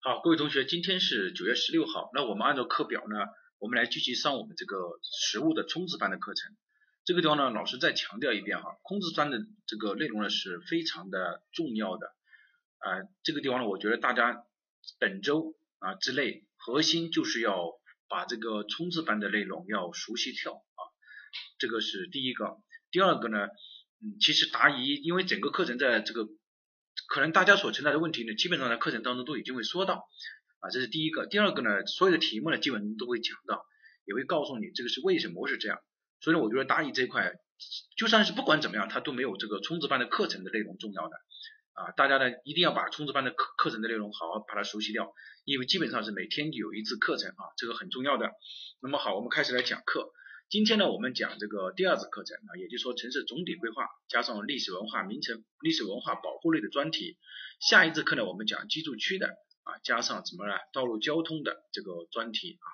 好，各位同学，今天是九月十六号，那我们按照课表呢，我们来继续上我们这个实物的冲刺班的课程。这个地方呢，老师再强调一遍哈，冲刺班的这个内容呢是非常的重要的啊。这个地方呢，我觉得大家本周啊之内，核心就是要把这个冲刺班的内容要熟悉跳啊，这个是第一个。第二个呢，嗯，其实答疑，因为整个课程在这个。可能大家所存在的问题呢，基本上在课程当中都已经会说到啊，这是第一个。第二个呢，所有的题目呢，基本都会讲到，也会告诉你这个是为什么是这样。所以呢，我觉得答疑这块，就算是不管怎么样，它都没有这个冲刺班的课程的内容重要的啊。大家呢一定要把冲刺班的课课程的内容好好把它熟悉掉，因为基本上是每天有一次课程啊，这个很重要的。那么好，我们开始来讲课。今天呢，我们讲这个第二次课程啊，也就是说城市总体规划加上历史文化名城、历史文化保护类的专题。下一次课呢，我们讲居住区的啊，加上什么呢？道路交通的这个专题啊。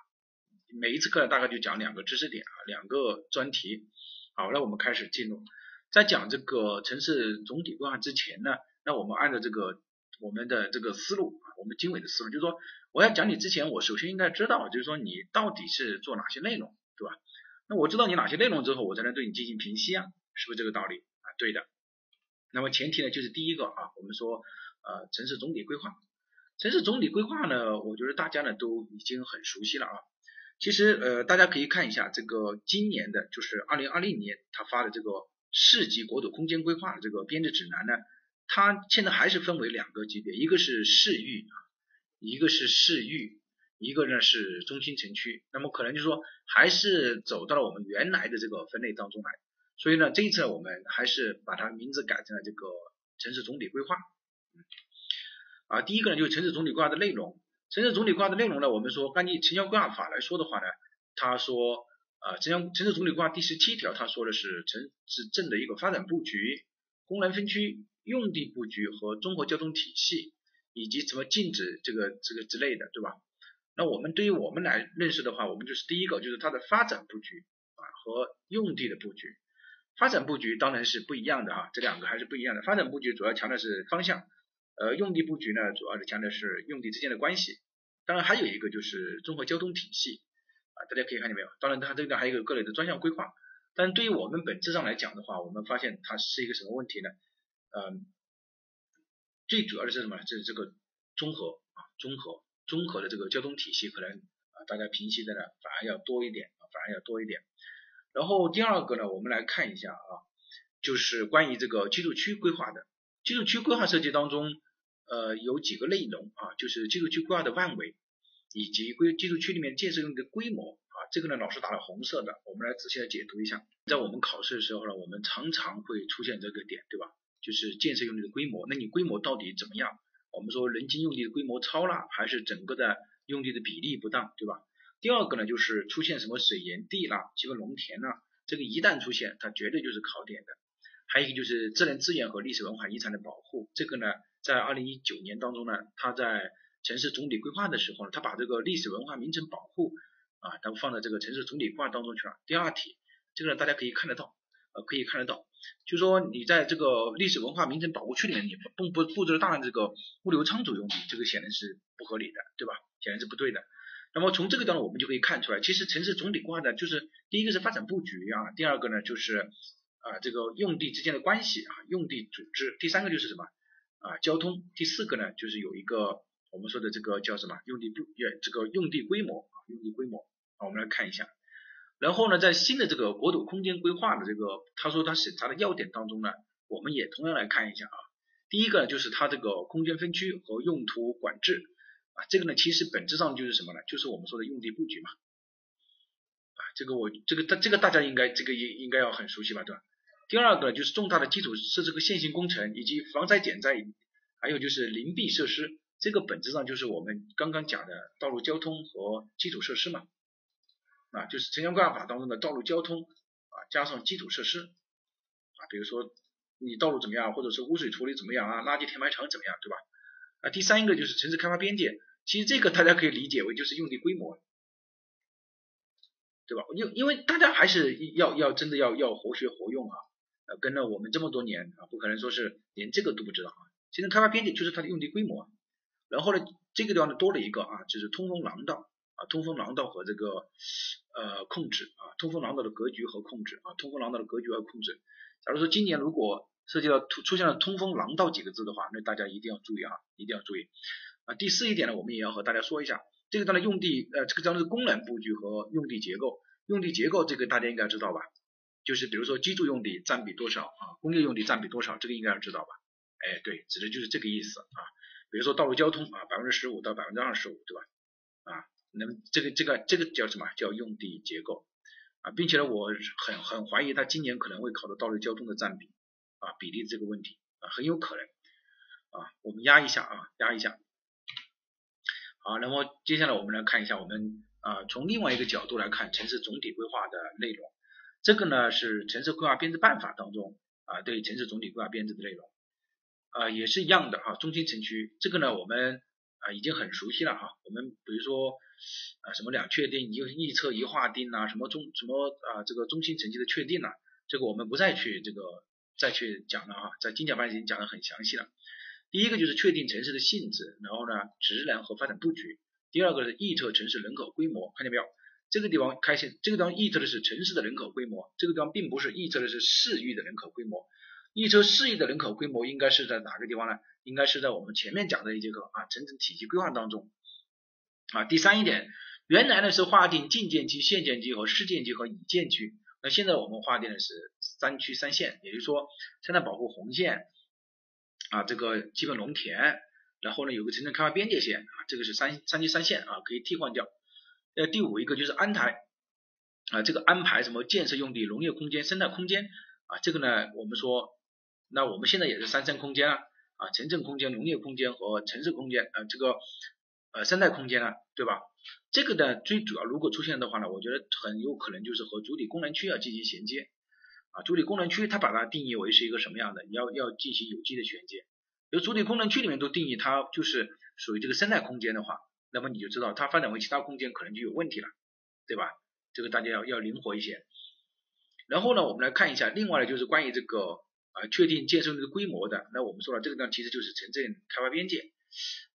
每一次课呢，大概就讲两个知识点啊，两个专题。好，那我们开始进入。在讲这个城市总体规划之前呢，那我们按照这个我们的这个思路啊，我们经纬的思路，就是说我要讲你之前，我首先应该知道，就是说你到底是做哪些内容，对吧？那我知道你哪些内容之后，我才能对你进行评析啊，是不是这个道理啊？对的。那么前提呢，就是第一个啊，我们说呃城市总体规划，城市总体规划呢，我觉得大家呢都已经很熟悉了啊。其实呃大家可以看一下这个今年的，就是二零二零年他发的这个市级国土空间规划的这个编制指南呢，它现在还是分为两个级别，一个是市域啊，一个是市域。一个呢是中心城区，那么可能就是说还是走到了我们原来的这个分类当中来，所以呢这一次我们还是把它名字改成了这个城市总体规划。啊，第一个呢就是城市总体规划的内容，城市总体规划的内容呢，我们说按照城乡规划法来说的话呢，他说啊城乡城市总体规划第十七条他说的是城市镇的一个发展布局、功能分区、用地布局和综合交通体系，以及什么禁止这个这个之类的，对吧？那我们对于我们来认识的话，我们就是第一个就是它的发展布局啊和用地的布局。发展布局当然是不一样的啊，这两个还是不一样的。发展布局主要强调是方向，呃，用地布局呢主要是强调是用地之间的关系。当然还有一个就是综合交通体系啊，大家可以看见没有？当然它这个还有一个各类的专项规划。但对于我们本质上来讲的话，我们发现它是一个什么问题呢？嗯，最主要的是什么？就是这个综合啊，综合。综合的这个交通体系可能啊，大家平息的呢反而要多一点啊，反而要多一点。然后第二个呢，我们来看一下啊，就是关于这个居住区规划的。居住区规划设计当中，呃，有几个内容啊，就是居住区规划的范围，以及规居住区里面建设用地的规模啊。这个呢，老师打了红色的，我们来仔细的解读一下。在我们考试的时候呢，我们常常会出现这个点，对吧？就是建设用地的规模，那你规模到底怎么样？我们说人均用地的规模超了，还是整个的用地的比例不当，对吧？第二个呢，就是出现什么水源地啦，几个农田啦，这个一旦出现，它绝对就是考点的。还有一个就是自然资源和历史文化遗产的保护，这个呢，在二零一九年当中呢，它在城市总体规划的时候呢，它把这个历史文化名城保护啊，它放在这个城市总体规划当中去了。第二题，这个呢大家可以看得到，呃，可以看得到。就说你在这个历史文化名城保护区里面，你布布布置了大量的这个物流仓储用地，这个显然是不合理的，对吧？显然是不对的。那么从这个当中我们就可以看出来，其实城市总体规划呢，就是第一个是发展布局啊，第二个呢就是啊这个用地之间的关系啊，用地组织，第三个就是什么啊交通，第四个呢就是有一个我们说的这个叫什么用地布这个用地规模啊用地规模啊，我们来看一下。然后呢，在新的这个国土空间规划的这个，他说他审查的要点当中呢，我们也同样来看一下啊。第一个呢，就是它这个空间分区和用途管制啊，这个呢，其实本质上就是什么呢？就是我们说的用地布局嘛。啊，这个我这个大这个大家应该这个应应该要很熟悉吧，对吧？第二个呢就是重大的基础设施和线性工程，以及防灾减灾，还有就是邻避设施，这个本质上就是我们刚刚讲的道路交通和基础设施嘛。啊，就是城乡规划法当中的道路交通啊，加上基础设施啊，比如说你道路怎么样，或者是污水处理怎么样啊，垃圾填埋场怎么样，对吧？啊，第三个就是城市开发边界，其实这个大家可以理解为就是用地规模，对吧？因因为大家还是要要真的要要活学活用啊，呃，跟了我们这么多年啊，不可能说是连这个都不知道啊。其实开发边界就是它的用地规模然后呢，这个地方呢多了一个啊，就是通风廊道啊，通风廊道和这个呃控制啊，通风廊道的格局和控制啊，通风廊道的格局和控制。假如说今年如果涉及到出出现了通风廊道几个字的话，那大家一定要注意啊，一定要注意啊。第四一点呢，我们也要和大家说一下，这个地方的用地呃，这个地方的功能布局和用地结构，用地结构这个大家应该知道吧？就是比如说居住用地占比多少啊，工业用地占比多少，这个应该要知道吧？哎，对，指的就是这个意思啊。比如说道路交通啊，百分之十五到百分之二十五，对吧？啊，那么这个这个这个叫什么？叫用地结构啊，并且呢，我很很怀疑他今年可能会考到道路交通的占比啊比例这个问题啊，很有可能啊，我们压一下啊，压一下。好，那么接下来我们来看一下我们啊从另外一个角度来看城市总体规划的内容，这个呢是城市规划编制办法当中啊对城市总体规划编制的内容。啊，也是一样的哈，中心城区这个呢，我们啊已经很熟悉了哈。我们比如说啊，什么两确定一预测一划定啊，什么中什么啊这个中心城区的确定了，这个我们不再去这个再去讲了哈，在精讲班已经讲的很详细了。第一个就是确定城市的性质，然后呢职能和发展布局。第二个是预测城市人口规模，看见没有？这个地方开始，这个地方预测的是城市的人口规模，这个地方并不是预测的是市域的人口规模。一车四亿的人口规模应该是在哪个地方呢？应该是在我们前面讲的一节课啊，城镇体系规划当中啊。第三一点，原来呢是划定禁建区、限建区和市建区和已建区，那现在我们划定的是三区三线，也就是说，生态保护红线啊，这个基本农田，然后呢有个城镇开发边界线啊，这个是三三区三线啊，可以替换掉。呃，第五一个就是安排啊，这个安排什么建设用地、农业空间、生态空间啊，这个呢我们说。那我们现在也是三层空间啊，啊，城镇空间、农业空间和城市空间，呃，这个呃生态空间啊，对吧？这个呢，最主要如果出现的话呢，我觉得很有可能就是和主体功能区要进行衔接啊。主体功能区它把它定义为是一个什么样的？要要进行有机的衔接。如主体功能区里面都定义它就是属于这个生态空间的话，那么你就知道它发展为其他空间可能就有问题了，对吧？这个大家要要灵活一些。然后呢，我们来看一下，另外呢就是关于这个。啊，确定建设用地规模的，那我们说了，这个呢其实就是城镇开发边界。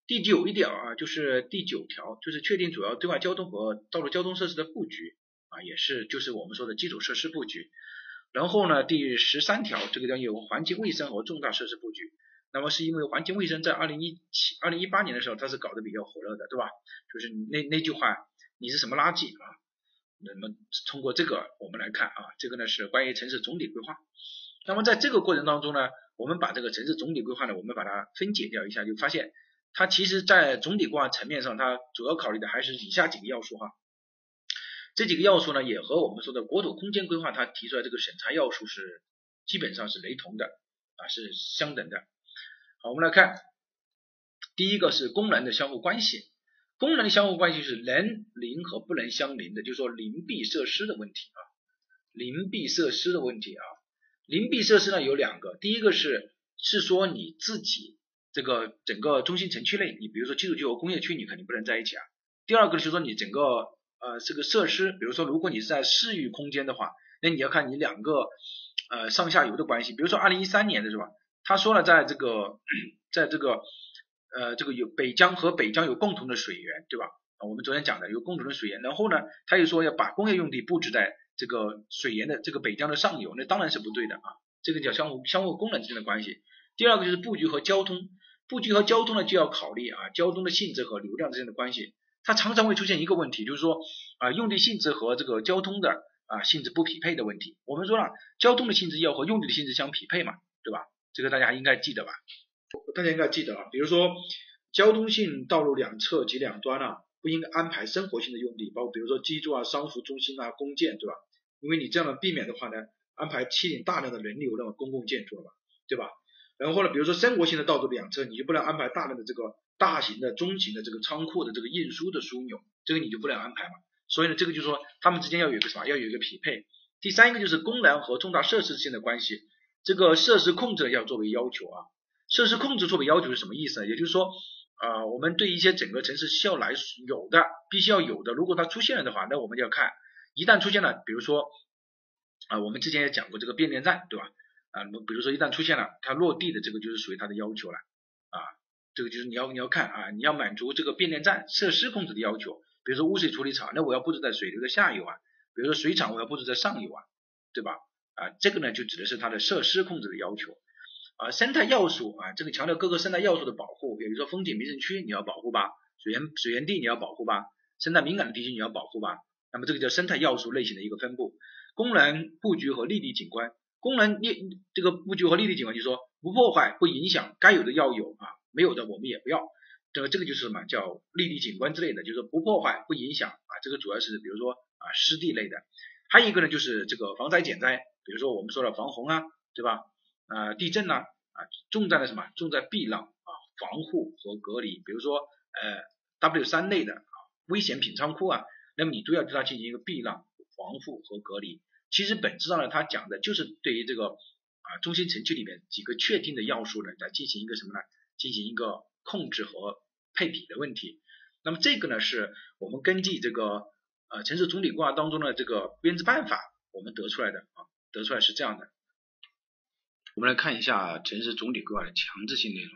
第九一条啊，就是第九条，就是确定主要对外交通和道路交通设施的布局啊，也是就是我们说的基础设施布局。然后呢，第十三条，这个叫有环境卫生和重大设施布局。那么是因为环境卫生在二零一七、二零一八年的时候，它是搞得比较火热的，对吧？就是那那句话，你是什么垃圾啊？那么通过这个我们来看啊，这个呢是关于城市总体规划。那么在这个过程当中呢，我们把这个城市总体规划呢，我们把它分解掉一下，就发现它其实在总体规划层面上，它主要考虑的还是以下几个要素哈。这几个要素呢，也和我们说的国土空间规划它提出来这个审查要素是基本上是雷同的啊，是相等的。好，我们来看，第一个是功能的相互关系，功能的相互关系是能邻和不能相邻的，就是说邻避设施的问题啊，邻避设施的问题啊。邻避设施呢有两个，第一个是是说你自己这个整个中心城区内，你比如说居住区和工业区，你肯定不能在一起啊。第二个就是说你整个呃这个设施，比如说如果你是在市域空间的话，那你要看你两个呃上下游的关系。比如说二零一三年的是吧？他说了，在这个在这个呃这个有北疆和北疆有共同的水源，对吧？我们昨天讲的有共同的水源，然后呢，他又说要把工业用地布置在。这个水源的这个北江的上游，那当然是不对的啊，这个叫相互相互功能之间的关系。第二个就是布局和交通，布局和交通呢就要考虑啊交通的性质和流量之间的关系。它常常会出现一个问题，就是说啊用地性质和这个交通的啊性质不匹配的问题。我们说了，交通的性质要和用地的性质相匹配嘛，对吧？这个大家应该记得吧？大家应该记得啊，比如说交通性道路两侧及两端啊，不应该安排生活性的用地，包括比如说居住啊、商服中心啊、公建，对吧？因为你这样的避免的话呢，安排吸引大量的人流那种公共建筑了嘛，对吧？然后呢，比如说生活性的道路两侧，你就不能安排大量的这个大型的、中型的这个仓库的这个运输的枢纽，这个你就不能安排嘛。所以呢，这个就是说他们之间要有一个啥？要有一个匹配。第三一个就是功能和重大设施之间的关系，这个设施控制要作为要求啊。设施控制作为要求是什么意思呢？也就是说，啊，我们对一些整个城市需要来有的，必须要有的，如果它出现了的话，那我们就要看。一旦出现了，比如说啊，我们之前也讲过这个变电站，对吧？啊，比如说一旦出现了，它落地的这个就是属于它的要求了啊。这个就是你要你要看啊，你要满足这个变电站设施控制的要求，比如说污水处理厂，那我要布置在水流的下游啊，比如说水厂我要布置在上游啊，对吧？啊，这个呢就指的是它的设施控制的要求。啊，生态要素啊，这个强调各个生态要素的保护，比如说风景名胜区你要保护吧，水源水源地你要保护吧，生态敏感的地区你要保护吧。那么这个叫生态要素类型的一个分布。功能布局和立地景观，功能立这个布局和立地景观就是说不破坏不影响，该有的要有啊，没有的我们也不要。这个这个就是什么叫立地景观之类的，就是说不破坏不影响啊，这个主要是比如说啊湿地类的。还有一个呢就是这个防灾减灾，比如说我们说的防洪啊，对吧？啊，地震呢，啊，重在的什么？重在避让啊，防护和隔离。比如说，呃，W 三类的啊，危险品仓库啊，那么你都要对它进行一个避让、防护和隔离。其实本质上呢，它讲的就是对于这个啊中心城区里面几个确定的要素呢，来进行一个什么呢？进行一个控制和配比的问题。那么这个呢，是我们根据这个呃城市总体规划当中的这个编制办法，我们得出来的啊，得出来是这样的。我们来看一下城市总体规划的强制性内容。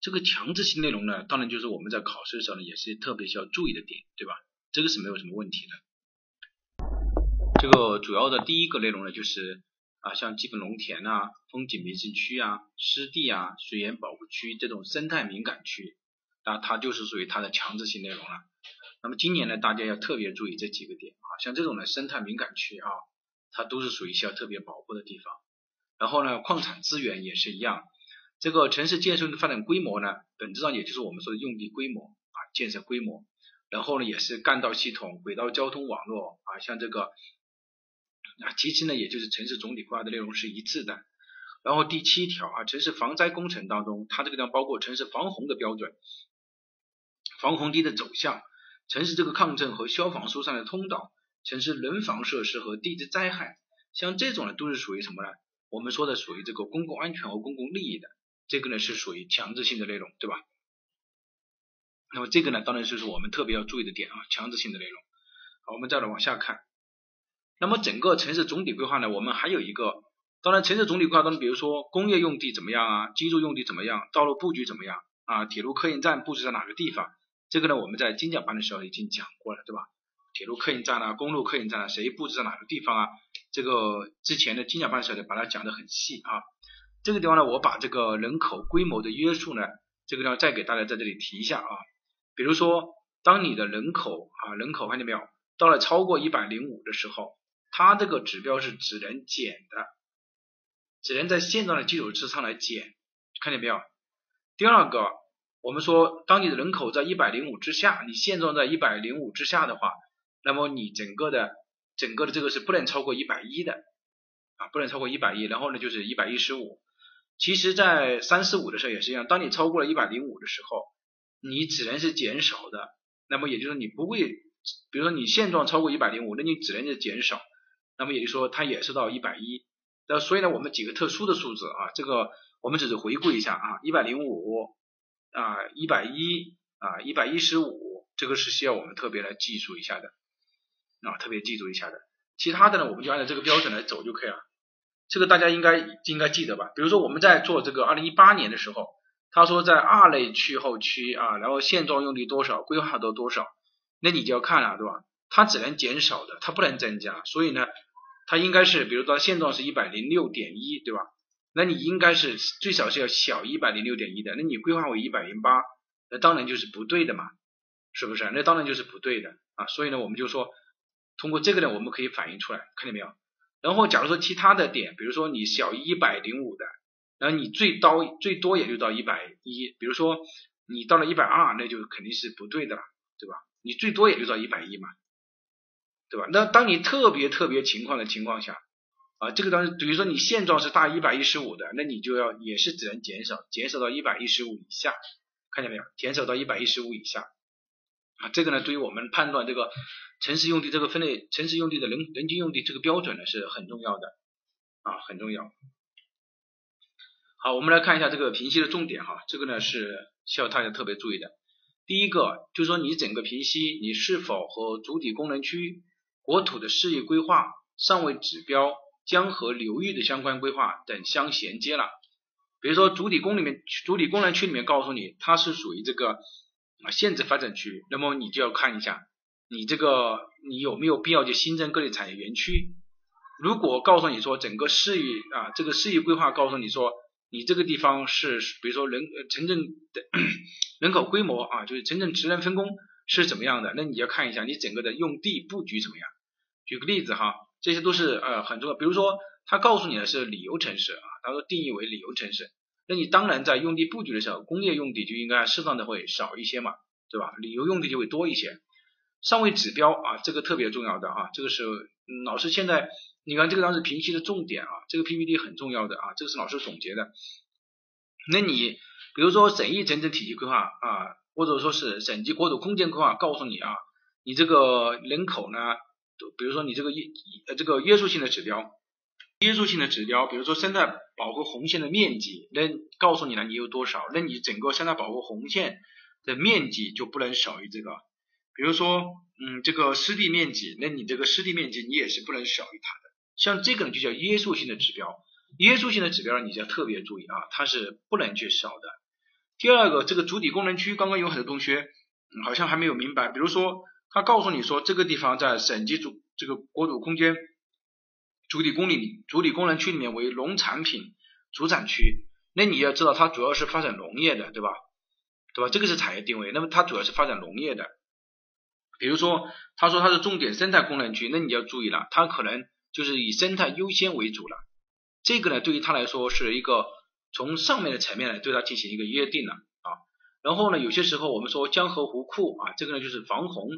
这个强制性内容呢，当然就是我们在考试的时候呢，也是特别需要注意的点，对吧？这个是没有什么问题的。这个主要的第一个内容呢，就是啊，像基本农田啊、风景名胜区啊、湿地啊、水源保护区这种生态敏感区，那它就是属于它的强制性内容了。那么今年呢，大家要特别注意这几个点啊，像这种的生态敏感区啊，它都是属于需要特别保护的地方。然后呢，矿产资源也是一样。这个城市建设的发展规模呢，本质上也就是我们说的用地规模啊，建设规模。然后呢，也是干道系统、轨道交通网络啊，像这个啊，其次呢，也就是城市总体规划的内容是一致的。然后第七条啊，城市防灾工程当中，它这个地方包括城市防洪的标准、防洪堤的走向、城市这个抗震和消防疏散的通道、城市人防设施和地质灾害，像这种呢，都是属于什么呢？我们说的属于这个公共安全和公共利益的，这个呢是属于强制性的内容，对吧？那么这个呢，当然就是我们特别要注意的点啊，强制性的内容。好，我们再来往下看。那么整个城市总体规划呢，我们还有一个，当然城市总体规划当中，比如说工业用地怎么样啊，居住用地怎么样，道路布局怎么样啊，铁路客运站布置在哪个地方？这个呢，我们在精讲班的时候已经讲过了，对吧？铁路客运站啊，公路客运站啊，谁布置在哪个地方啊？这个之前的精讲班的时候呢，把它讲得很细啊。这个地方呢，我把这个人口规模的约束呢，这个地方再给大家在这里提一下啊。比如说，当你的人口啊，人口看见没有，到了超过一百零五的时候，它这个指标是只能减的，只能在现状的基础之上来减，看见没有？第二个，我们说，当你的人口在一百零五之下，你现状在一百零五之下的话，那么你整个的。整个的这个是不能超过一百一的啊，不能超过一百一，然后呢就是一百一十五。其实，在三四五的时候也是一样，当你超过了一百零五的时候，你只能是减少的。那么也就是你不会，比如说你现状超过一百零五，那你只能是减少。那么也就是说它也是到一百一。那所以呢，我们几个特殊的数字啊，这个我们只是回顾一下啊，一百零五啊，一百一啊，一百一十五，这个是需要我们特别来记住一下的。啊，特别记住一下的，其他的呢，我们就按照这个标准来走就可以了。这个大家应该应该记得吧？比如说我们在做这个二零一八年的时候，他说在二类区后区啊，然后现状用地多少，规划到多少，那你就要看了，对吧？它只能减少的，它不能增加，所以呢，它应该是，比如说现状是一百零六点一，对吧？那你应该是最少是要小一百零六点一的，那你规划为一百零八，那当然就是不对的嘛，是不是？那当然就是不对的啊，所以呢，我们就说。通过这个呢，我们可以反映出来，看见没有？然后假如说其他的点，比如说你小于一百零五的，然后你最高最多也就到一百一，比如说你到了一百二，那就肯定是不对的了，对吧？你最多也就到一百一嘛，对吧？那当你特别特别情况的情况下，啊，这个当时比如说你现状是大一百一十五的，那你就要也是只能减少，减少到一百一十五以下，看见没有？减少到一百一十五以下。啊，这个呢，对于我们判断这个城市用地这个分类，城市用地的人人均用地这个标准呢是很重要的啊，很重要。好，我们来看一下这个评析的重点哈，这个呢是需要大家特别注意的。第一个就是说你整个评析你是否和主体功能区、国土的事业规划、上位指标、江河流域的相关规划等相衔接了。比如说主体功里面，主体功能区里面告诉你它是属于这个啊限制发展区，那么你就要看一下你这个你有没有必要去新增各类产业园区。如果告诉你说整个市域啊这个市域规划告诉你说你这个地方是比如说人城镇的人口规模啊就是城镇职能分工是怎么样的，那你要看一下你整个的用地布局怎么样。举个例子哈，这些都是呃很重要，比如说。他告诉你的是旅游城市啊，他说定义为旅游城市，那你当然在用地布局的时候，工业用地就应该适当的会少一些嘛，对吧？旅游用地就会多一些。上位指标啊，这个特别重要的啊，这个是老师现在你看这个当时评析的重点啊，这个 PPT 很重要的啊，这个是老师总结的。那你比如说省域城镇体系规划啊，或者说是省级国土空间规划，告诉你啊，你这个人口呢，比如说你这个约呃这个约束性的指标。约束性的指标，比如说生态保护红线的面积，那告诉你了你有多少，那你整个生态保护红线的面积就不能少于这个。比如说，嗯，这个湿地面积，那你这个湿地面积你也是不能少于它的。像这个呢就叫约束性的指标，约束性的指标你就要特别注意啊，它是不能去少的。第二个，这个主体功能区，刚刚有很多同学好像还没有明白，比如说他告诉你说这个地方在省级主这个国土空间。主体公里主体功能区里面为农产品主产区，那你要知道它主要是发展农业的，对吧？对吧？这个是产业定位，那么它主要是发展农业的。比如说，他说它是重点生态功能区，那你要注意了，它可能就是以生态优先为主了。这个呢，对于他来说是一个从上面的层面来对它进行一个约定了啊。然后呢，有些时候我们说江河湖库啊，这个呢就是防洪，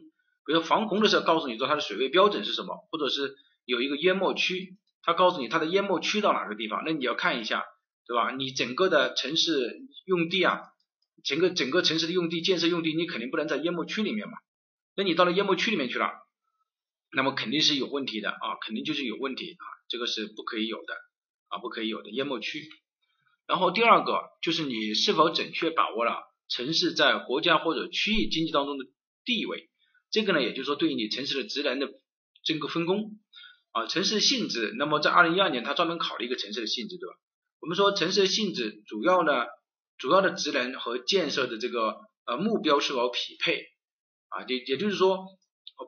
比如防洪的时候告诉你说它的水位标准是什么，或者是。有一个淹没区，他告诉你它的淹没区到哪个地方，那你要看一下，对吧？你整个的城市用地啊，整个整个城市的用地建设用地，你肯定不能在淹没区里面嘛。那你到了淹没区里面去了，那么肯定是有问题的啊，肯定就是有问题啊，这个是不可以有的啊，不可以有的淹没区。然后第二个就是你是否准确把握了城市在国家或者区域经济当中的地位，这个呢，也就是说对于你城市的职能的这个分工。啊，城市性质，那么在二零一二年，他专门考了一个城市的性质，对吧？我们说城市的性质主要呢，主要的职能和建设的这个呃目标是否匹配啊？也也就是说，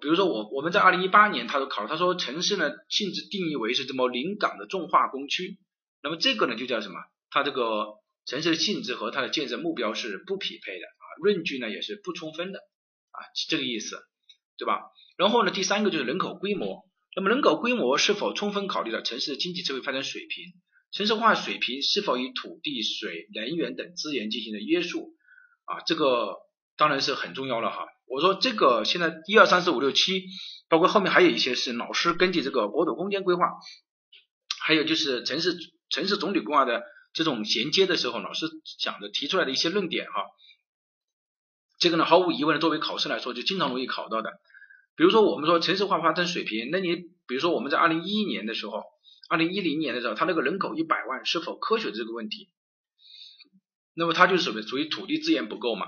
比如说我我们在二零一八年他都考了，他说城市呢性质定义为是这么临港的重化工区，那么这个呢就叫什么？它这个城市的性质和它的建设目标是不匹配的啊，论据呢也是不充分的啊，这个意思，对吧？然后呢，第三个就是人口规模。那么人口规模是否充分考虑了城市的经济社会发展水平？城市化水平是否以土地、水、能源等资源进行了约束？啊，这个当然是很重要了哈。我说这个现在一二三四五六七，包括后面还有一些是老师根据这个国土空间规划，还有就是城市城市总体规划的这种衔接的时候，老师讲的提出来的一些论点哈。这个呢，毫无疑问的作为考试来说，就经常容易考到的。比如说，我们说城市化发展水平，那你比如说我们在二零一一年的时候，二零一零年的时候，它那个人口一百万是否科学这个问题，那么它就是属于属于土地资源不够嘛，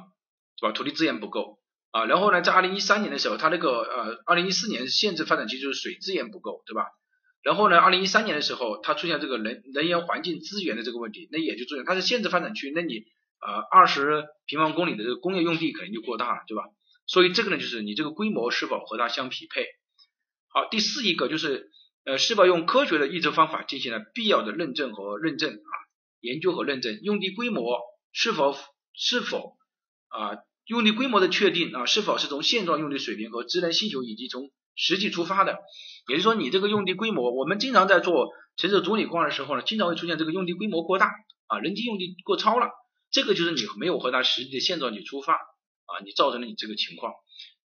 是吧？土地资源不够啊。然后呢，在二零一三年的时候，它那个呃，二零一四年限制发展区就是水资源不够，对吧？然后呢，二零一三年的时候，它出现这个能能源环境资源的这个问题，那也就出现它是限制发展区，那你呃二十平方公里的这个工业用地肯定就过大了，对吧？所以这个呢，就是你这个规模是否和它相匹配。好，第四一个就是呃，是否用科学的预测方法进行了必要的认证和认证啊，研究和认证用地规模是否是否啊，用地规模的确定啊，是否是从现状用地水平和职能需求以及从实际出发的。也就是说，你这个用地规模，我们经常在做城市总体规划的时候呢，经常会出现这个用地规模过大啊，人均用地过超了，这个就是你没有和它实际的现状去出发。啊，你造成了你这个情况。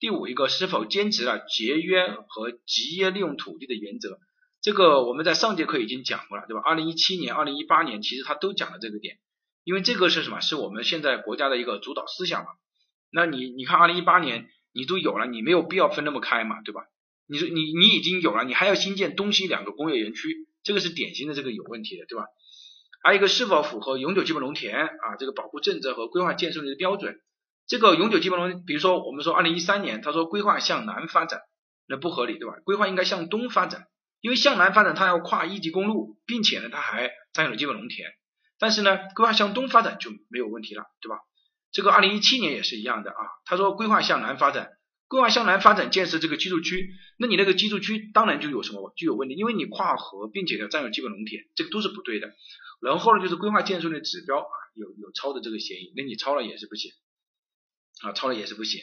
第五一个，是否坚持了节约和集约利用土地的原则？这个我们在上节课已经讲过了，对吧？二零一七年、二零一八年，其实他都讲了这个点，因为这个是什么？是我们现在国家的一个主导思想嘛。那你你看，二零一八年你都有了，你没有必要分那么开嘛，对吧？你说你你已经有了，你还要新建东西两个工业园区，这个是典型的这个有问题的，对吧？还有一个是否符合永久基本农田啊这个保护政策和规划建设的一个标准？这个永久基本农，比如说我们说二零一三年，他说规划向南发展，那不合理对吧？规划应该向东发展，因为向南发展它要跨一级公路，并且呢它还占有了基本农田。但是呢，规划向东发展就没有问题了，对吧？这个二零一七年也是一样的啊，他说规划向南发展，规划向南发展建设这个居住区，那你那个居住区当然就有什么就有问题，因为你跨河，并且要占有基本农田，这个都是不对的。然后呢就是规划建设的指标啊，有有超的这个嫌疑，那你超了也是不行啊，超了也是不行。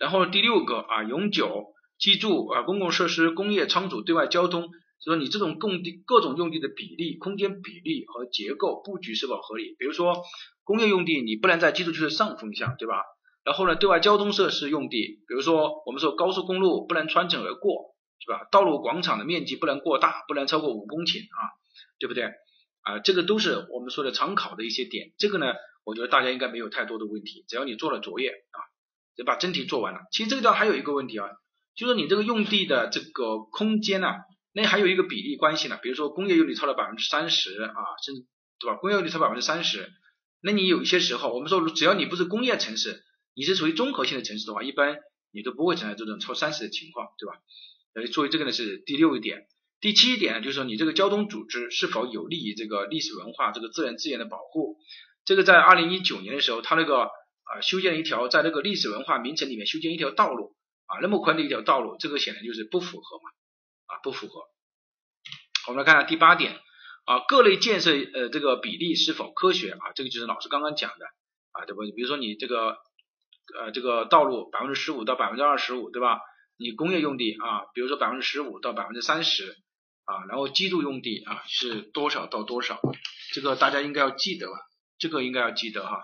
然后第六个啊，永久居住啊，公共设施、工业仓储、对外交通，就说你这种供地各种用地的比例、空间比例和结构布局是否合理？比如说工业用地，你不能在居住区的上风向，对吧？然后呢，对外交通设施用地，比如说我们说高速公路不能穿城而过，是吧？道路广场的面积不能过大，不能超过五公顷啊，对不对？啊，这个都是我们说的常考的一些点。这个呢，我觉得大家应该没有太多的问题，只要你做了作业啊。就把真题做完了。其实这个地方还有一个问题啊，就是你这个用地的这个空间呢，那还有一个比例关系呢。比如说工业用地超了百分之三十啊，甚至对吧？工业用地超百分之三十，那你有一些时候，我们说只要你不是工业城市，你是属于综合性的城市的话，一般你都不会存在这种超三十的情况，对吧？呃，所以这个呢是第六一点。第七点，就是说你这个交通组织是否有利于这个历史文化、这个自然资源的保护。这个在二零一九年的时候，它那个。啊，修建一条在那个历史文化名城里面修建一条道路啊，那么宽的一条道路，这个显然就是不符合嘛，啊不符合。我们来看下第八点啊，各类建设呃这个比例是否科学啊？这个就是老师刚刚讲的啊，对不？比如说你这个呃这个道路百分之十五到百分之二十五，对吧？你工业用地啊，比如说百分之十五到百分之三十啊，然后居住用地啊是多少到多少？这个大家应该要记得吧。这个应该要记得哈，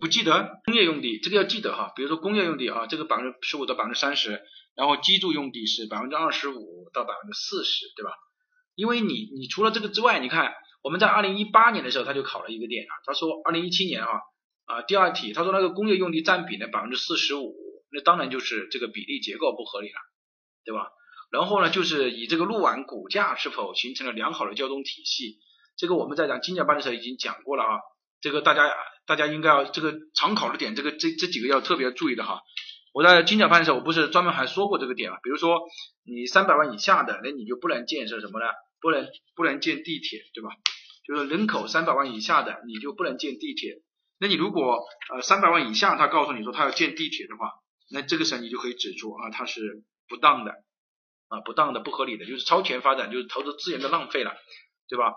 不记得工业用地这个要记得哈，比如说工业用地啊，这个百分之十五到百分之三十，然后居住用地是百分之二十五到百分之四十，对吧？因为你你除了这个之外，你看我们在二零一八年的时候他就考了一个点啊，他说二零一七年啊啊第二题他说那个工业用地占比呢百分之四十五，那当然就是这个比例结构不合理了，对吧？然后呢就是以这个路网骨架是否形成了良好的交通体系，这个我们在讲精讲班的时候已经讲过了啊。这个大家大家应该要这个常考的点，这个这这几个要特别注意的哈。我在金角班的时候，我不是专门还说过这个点啊。比如说你三百万以下的，那你就不能建设什么呢？不能不能建地铁，对吧？就是人口三百万以下的，你就不能建地铁。那你如果呃三百万以下，他告诉你说他要建地铁的话，那这个时候你就可以指出啊，它是不当的啊，不当的、不合理的，就是超前发展，就是投资资源的浪费了，对吧？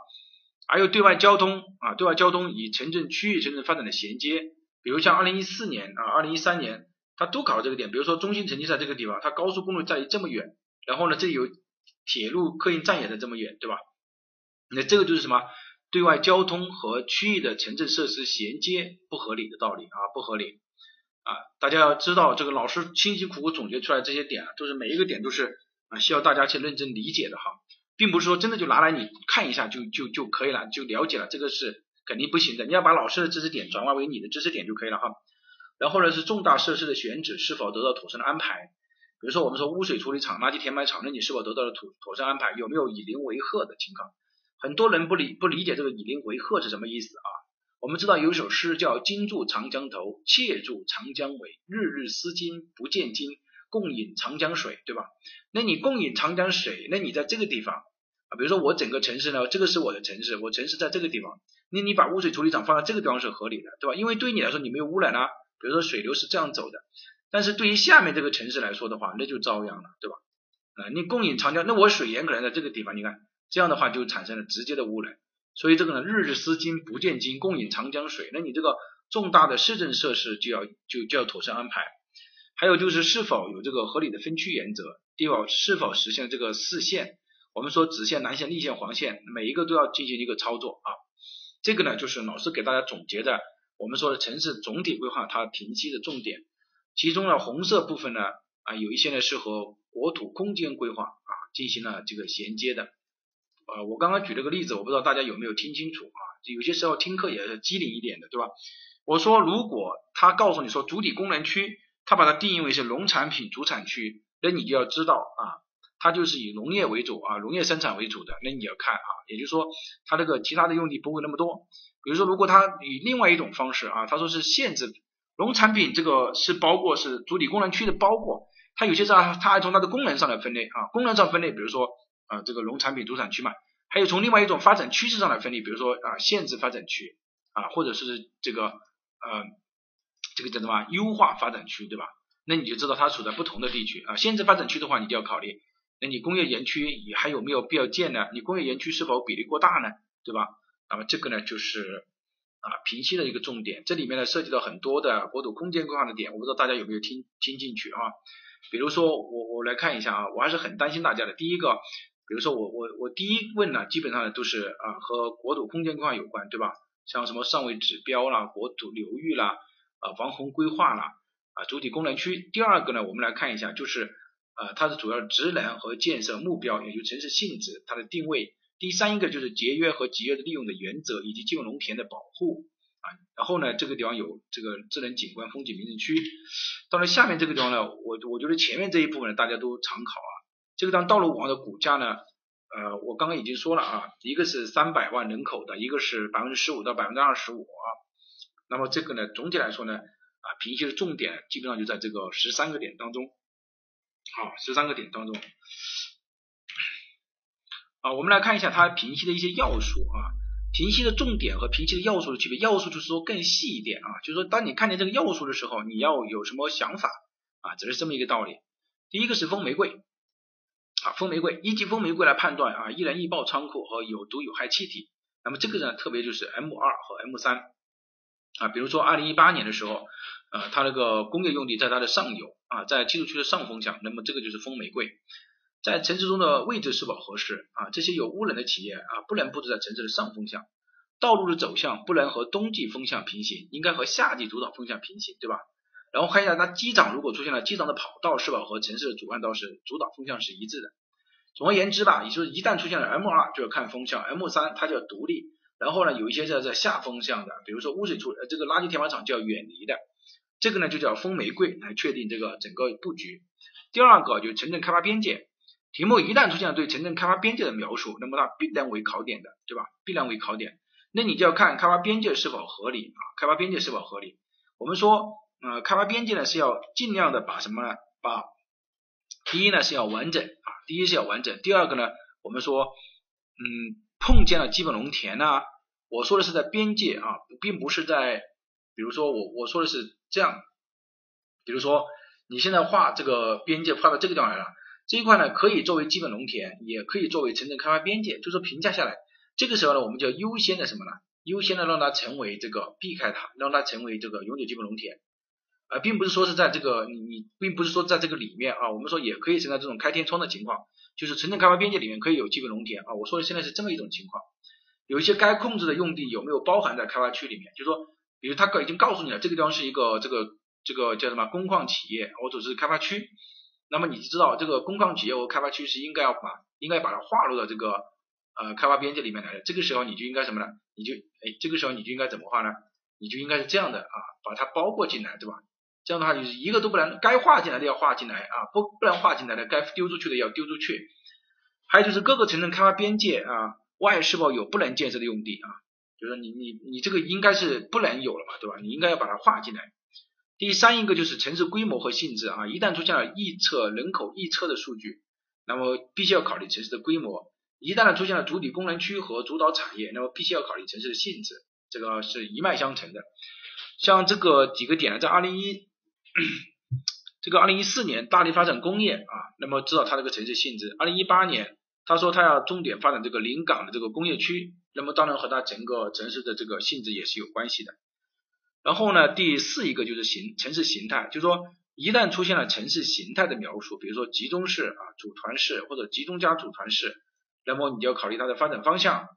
还有对外交通啊，对外交通与城镇区域城镇发展的衔接，比如像二零一四年啊，二零一三年，它都考了这个点。比如说中心城区在这个地方，它高速公路在于这么远，然后呢，这里有铁路客运站也在这么远，对吧？那这个就是什么？对外交通和区域的城镇设施衔接不合理的道理啊，不合理啊！大家要知道，这个老师辛辛苦苦总结出来这些点啊，都是每一个点都是啊需要大家去认真理解的哈。并不是说真的就拿来你看一下就就就可以了，就了解了，这个是肯定不行的。你要把老师的知识点转化为你的知识点就可以了哈。然后呢是重大设施的选址是否得到妥善的安排？比如说我们说污水处理厂、垃圾填埋场，那你是否得到了妥妥善安排？有没有以邻为壑的情况？很多人不理不理解这个以邻为壑是什么意思啊？我们知道有一首诗叫“金住长江头，妾住长江尾，日日思金不见金”。共饮长江水，对吧？那你共饮长江水，那你在这个地方啊，比如说我整个城市呢，这个是我的城市，我城市在这个地方，那你把污水处理厂放在这个地方是合理的，对吧？因为对于你来说你没有污染啊，比如说水流是这样走的，但是对于下面这个城市来说的话，那就遭殃了，对吧？啊，你共饮长江，那我水源可能在这个地方，你看这样的话就产生了直接的污染，所以这个呢，日日思金不见金，共饮长江水，那你这个重大的市政设施就要就就要妥善安排。还有就是是否有这个合理的分区原则，第二是否实现这个四线，我们说直线、南线、立线、黄线，每一个都要进行一个操作啊。这个呢就是老师给大家总结的，我们说的城市总体规划它评析的重点，其中呢红色部分呢啊有一些呢是和国土空间规划啊进行了这个衔接的。呃，我刚刚举了个例子，我不知道大家有没有听清楚啊？有些时候听课也是机灵一点的，对吧？我说如果他告诉你说主体功能区。它把它定义为是农产品主产区，那你就要知道啊，它就是以农业为主啊，农业生产为主的，那你要看啊，也就是说它这个其他的用地不会那么多。比如说，如果它以另外一种方式啊，他说是限制农产品这个是包括是主体功能区的包括，它有些时候它还从它的功能上来分类啊，功能上分类，比如说啊这个农产品主产区嘛，还有从另外一种发展趋势上来分类，比如说啊限制发展区啊，或者是这个呃这个叫什么优化发展区，对吧？那你就知道它处在不同的地区啊。限制发展区的话，你就要考虑，那你工业园区你还有没有必要建呢？你工业园区是否比例过大呢？对吧？那么这个呢就是啊平息的一个重点，这里面呢涉及到很多的国土空间规划的点，我不知道大家有没有听听进去啊？比如说我我来看一下啊，我还是很担心大家的。第一个，比如说我我我第一问呢，基本上呢都是啊和国土空间规划有关，对吧？像什么上位指标啦、国土流域啦、啊防洪规划啦、啊主体功能区。第二个呢，我们来看一下，就是呃它的主要职能和建设目标，也就城市性质，它的定位。第三一个就是节约和节约的利用的原则，以及基本农田的保护。啊，然后呢，这个地方有这个智能景观风景名胜区。到了下面这个地方呢，我我觉得前面这一部分呢大家都常考啊。这个当道路网的骨架呢，呃，我刚刚已经说了啊，一个是三百万人口的，一个是百分之十五到百分之二十五啊。那么这个呢，总体来说呢，啊，平息的重点基本上就在这个十三个点当中。好，十三个点当中。啊，我们来看一下它平息的一些要素啊。平息的重点和平息的要素的区别，要素就是说更细一点啊，就是说当你看见这个要素的时候，你要有什么想法啊，只是这么一个道理。第一个是风玫瑰啊，风玫瑰，依据风玫瑰来判断啊，易燃易爆仓库和有毒有害气体。那么这个呢，特别就是 M 二和 M 三啊，比如说二零一八年的时候，呃，它那个工业用地在它的上游啊，在居住区的上风向，那么这个就是风玫瑰。在城市中的位置是否合适啊？这些有污染的企业啊，不能布置在城市的上风向。道路的走向不能和冬季风向平行，应该和夏季主导风向平行，对吧？然后看一下它机长如果出现了机长的跑道是否和城市的主干道是主导风向是一致的。总而言之吧，也就是一旦出现了 M 二就要看风向，M 三它就要独立。然后呢，有一些在在下风向的，比如说污水处呃这个垃圾填埋场就要远离的，这个呢就叫风玫瑰来确定这个整个布局。第二个就是城镇开发边界。题目一旦出现了对城镇开发边界的描述，那么它必然为考点的，对吧？必然为考点。那你就要看开发边界是否合理啊？开发边界是否合理？我们说，呃，开发边界呢是要尽量的把什么呢？把第一呢是要完整啊，第一是要完整。第二个呢，我们说，嗯，碰见了基本农田呢，我说的是在边界啊，并不是在，比如说我我说的是这样，比如说你现在画这个边界画到这个地方来了。这一块呢，可以作为基本农田，也可以作为城镇开发边界，就是评价下来，这个时候呢，我们就要优先的什么呢？优先的让它成为这个避开它，让它成为这个永久基本农田，啊，并不是说是在这个你你，并不是说在这个里面啊，我们说也可以存在这种开天窗的情况，就是城镇开发边界里面可以有基本农田啊，我说的现在是这么一种情况，有一些该控制的用地有没有包含在开发区里面？就是说，比如他已经告诉你了，这个地方是一个这个这个叫什么工矿企业或者是开发区。那么你知道这个工矿企业和开发区是应该要把应该把它划入到这个呃开发边界里面来的。这个时候你就应该什么呢？你就哎这个时候你就应该怎么画呢？你就应该是这样的啊，把它包括进来，对吧？这样的话就是一个都不能，该划进来的要划进来啊，不不能划进来的，该丢出去的要丢出去。还有就是各个城镇开发边界啊外是否有不能建设的用地啊？就是你你你这个应该是不能有了嘛，对吧？你应该要把它划进来。第三一个就是城市规模和性质啊，一旦出现了预测人口预测的数据，那么必须要考虑城市的规模；一旦出现了主体功能区和主导产业，那么必须要考虑城市的性质，这个是一脉相承的。像这个几个点呢，在二零一这个二零一四年大力发展工业啊，那么知道它这个城市性质；二零一八年他说他要重点发展这个临港的这个工业区，那么当然和它整个城市的这个性质也是有关系的。然后呢，第四一个就是形城市形态，就是说一旦出现了城市形态的描述，比如说集中式啊、组团式或者集中加组团式，那么你就要考虑它的发展方向。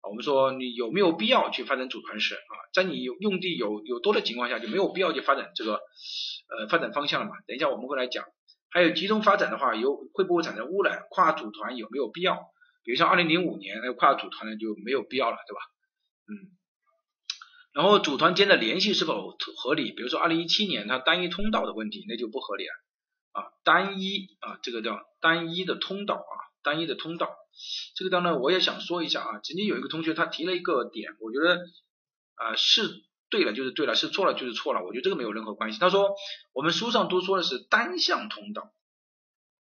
我们说你有没有必要去发展组团式啊？在你有用地有有多的情况下，就没有必要去发展这个呃发展方向了嘛？等一下我们会来讲。还有集中发展的话，有会不会产生污染？跨组团有没有必要？比如像二零零五年那跨组团呢就没有必要了，对吧？嗯。然后组团间的联系是否合理？比如说二零一七年它单一通道的问题，那就不合理了啊。单一啊，这个叫单一的通道啊，单一的通道。这个当然我也想说一下啊，曾经有一个同学他提了一个点，我觉得啊是对了就是对了，是错了就是错了，我觉得这个没有任何关系。他说我们书上都说的是单向通道，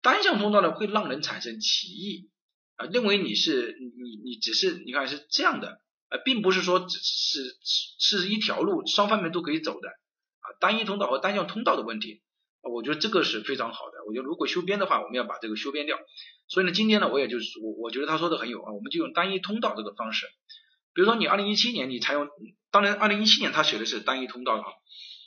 单向通道呢会让人产生歧义啊，认为你是你你只是你看是这样的。呃，并不是说只是是是一条路双方面都可以走的啊，单一通道和单向通道的问题，啊我觉得这个是非常好的。我觉得如果修边的话，我们要把这个修边掉。所以呢，今天呢，我也就是我我觉得他说的很有啊，我们就用单一通道这个方式。比如说你二零一七年你采用，当然二零一七年他写的是单一通道啊。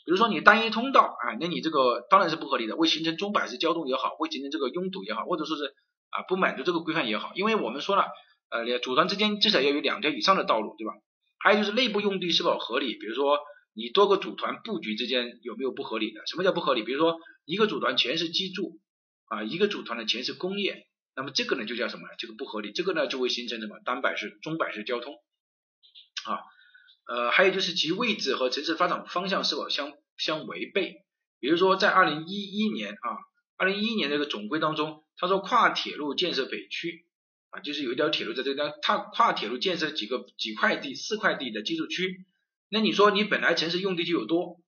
比如说你单一通道啊，那你这个当然是不合理的，会形成中摆式交通也好，会形成这个拥堵也好，或者说是啊不满足这个规范也好，因为我们说了，呃，组团之间至少要有两条以上的道路，对吧？还有就是内部用地是否合理，比如说你多个组团布局之间有没有不合理的？什么叫不合理？比如说一个组团全是居住啊，一个组团呢全是工业，那么这个呢就叫什么？这个不合理，这个呢就会形成什么单摆式、中摆式交通啊。呃，还有就是其位置和城市发展方向是否相相违背？比如说在二零一一年啊，二零一一年这个总规当中，他说跨铁路建设北区啊，就是有一条铁路在这边，他跨铁路建设几个几块地、四块地的居住区。那你说你本来城市用地就有多，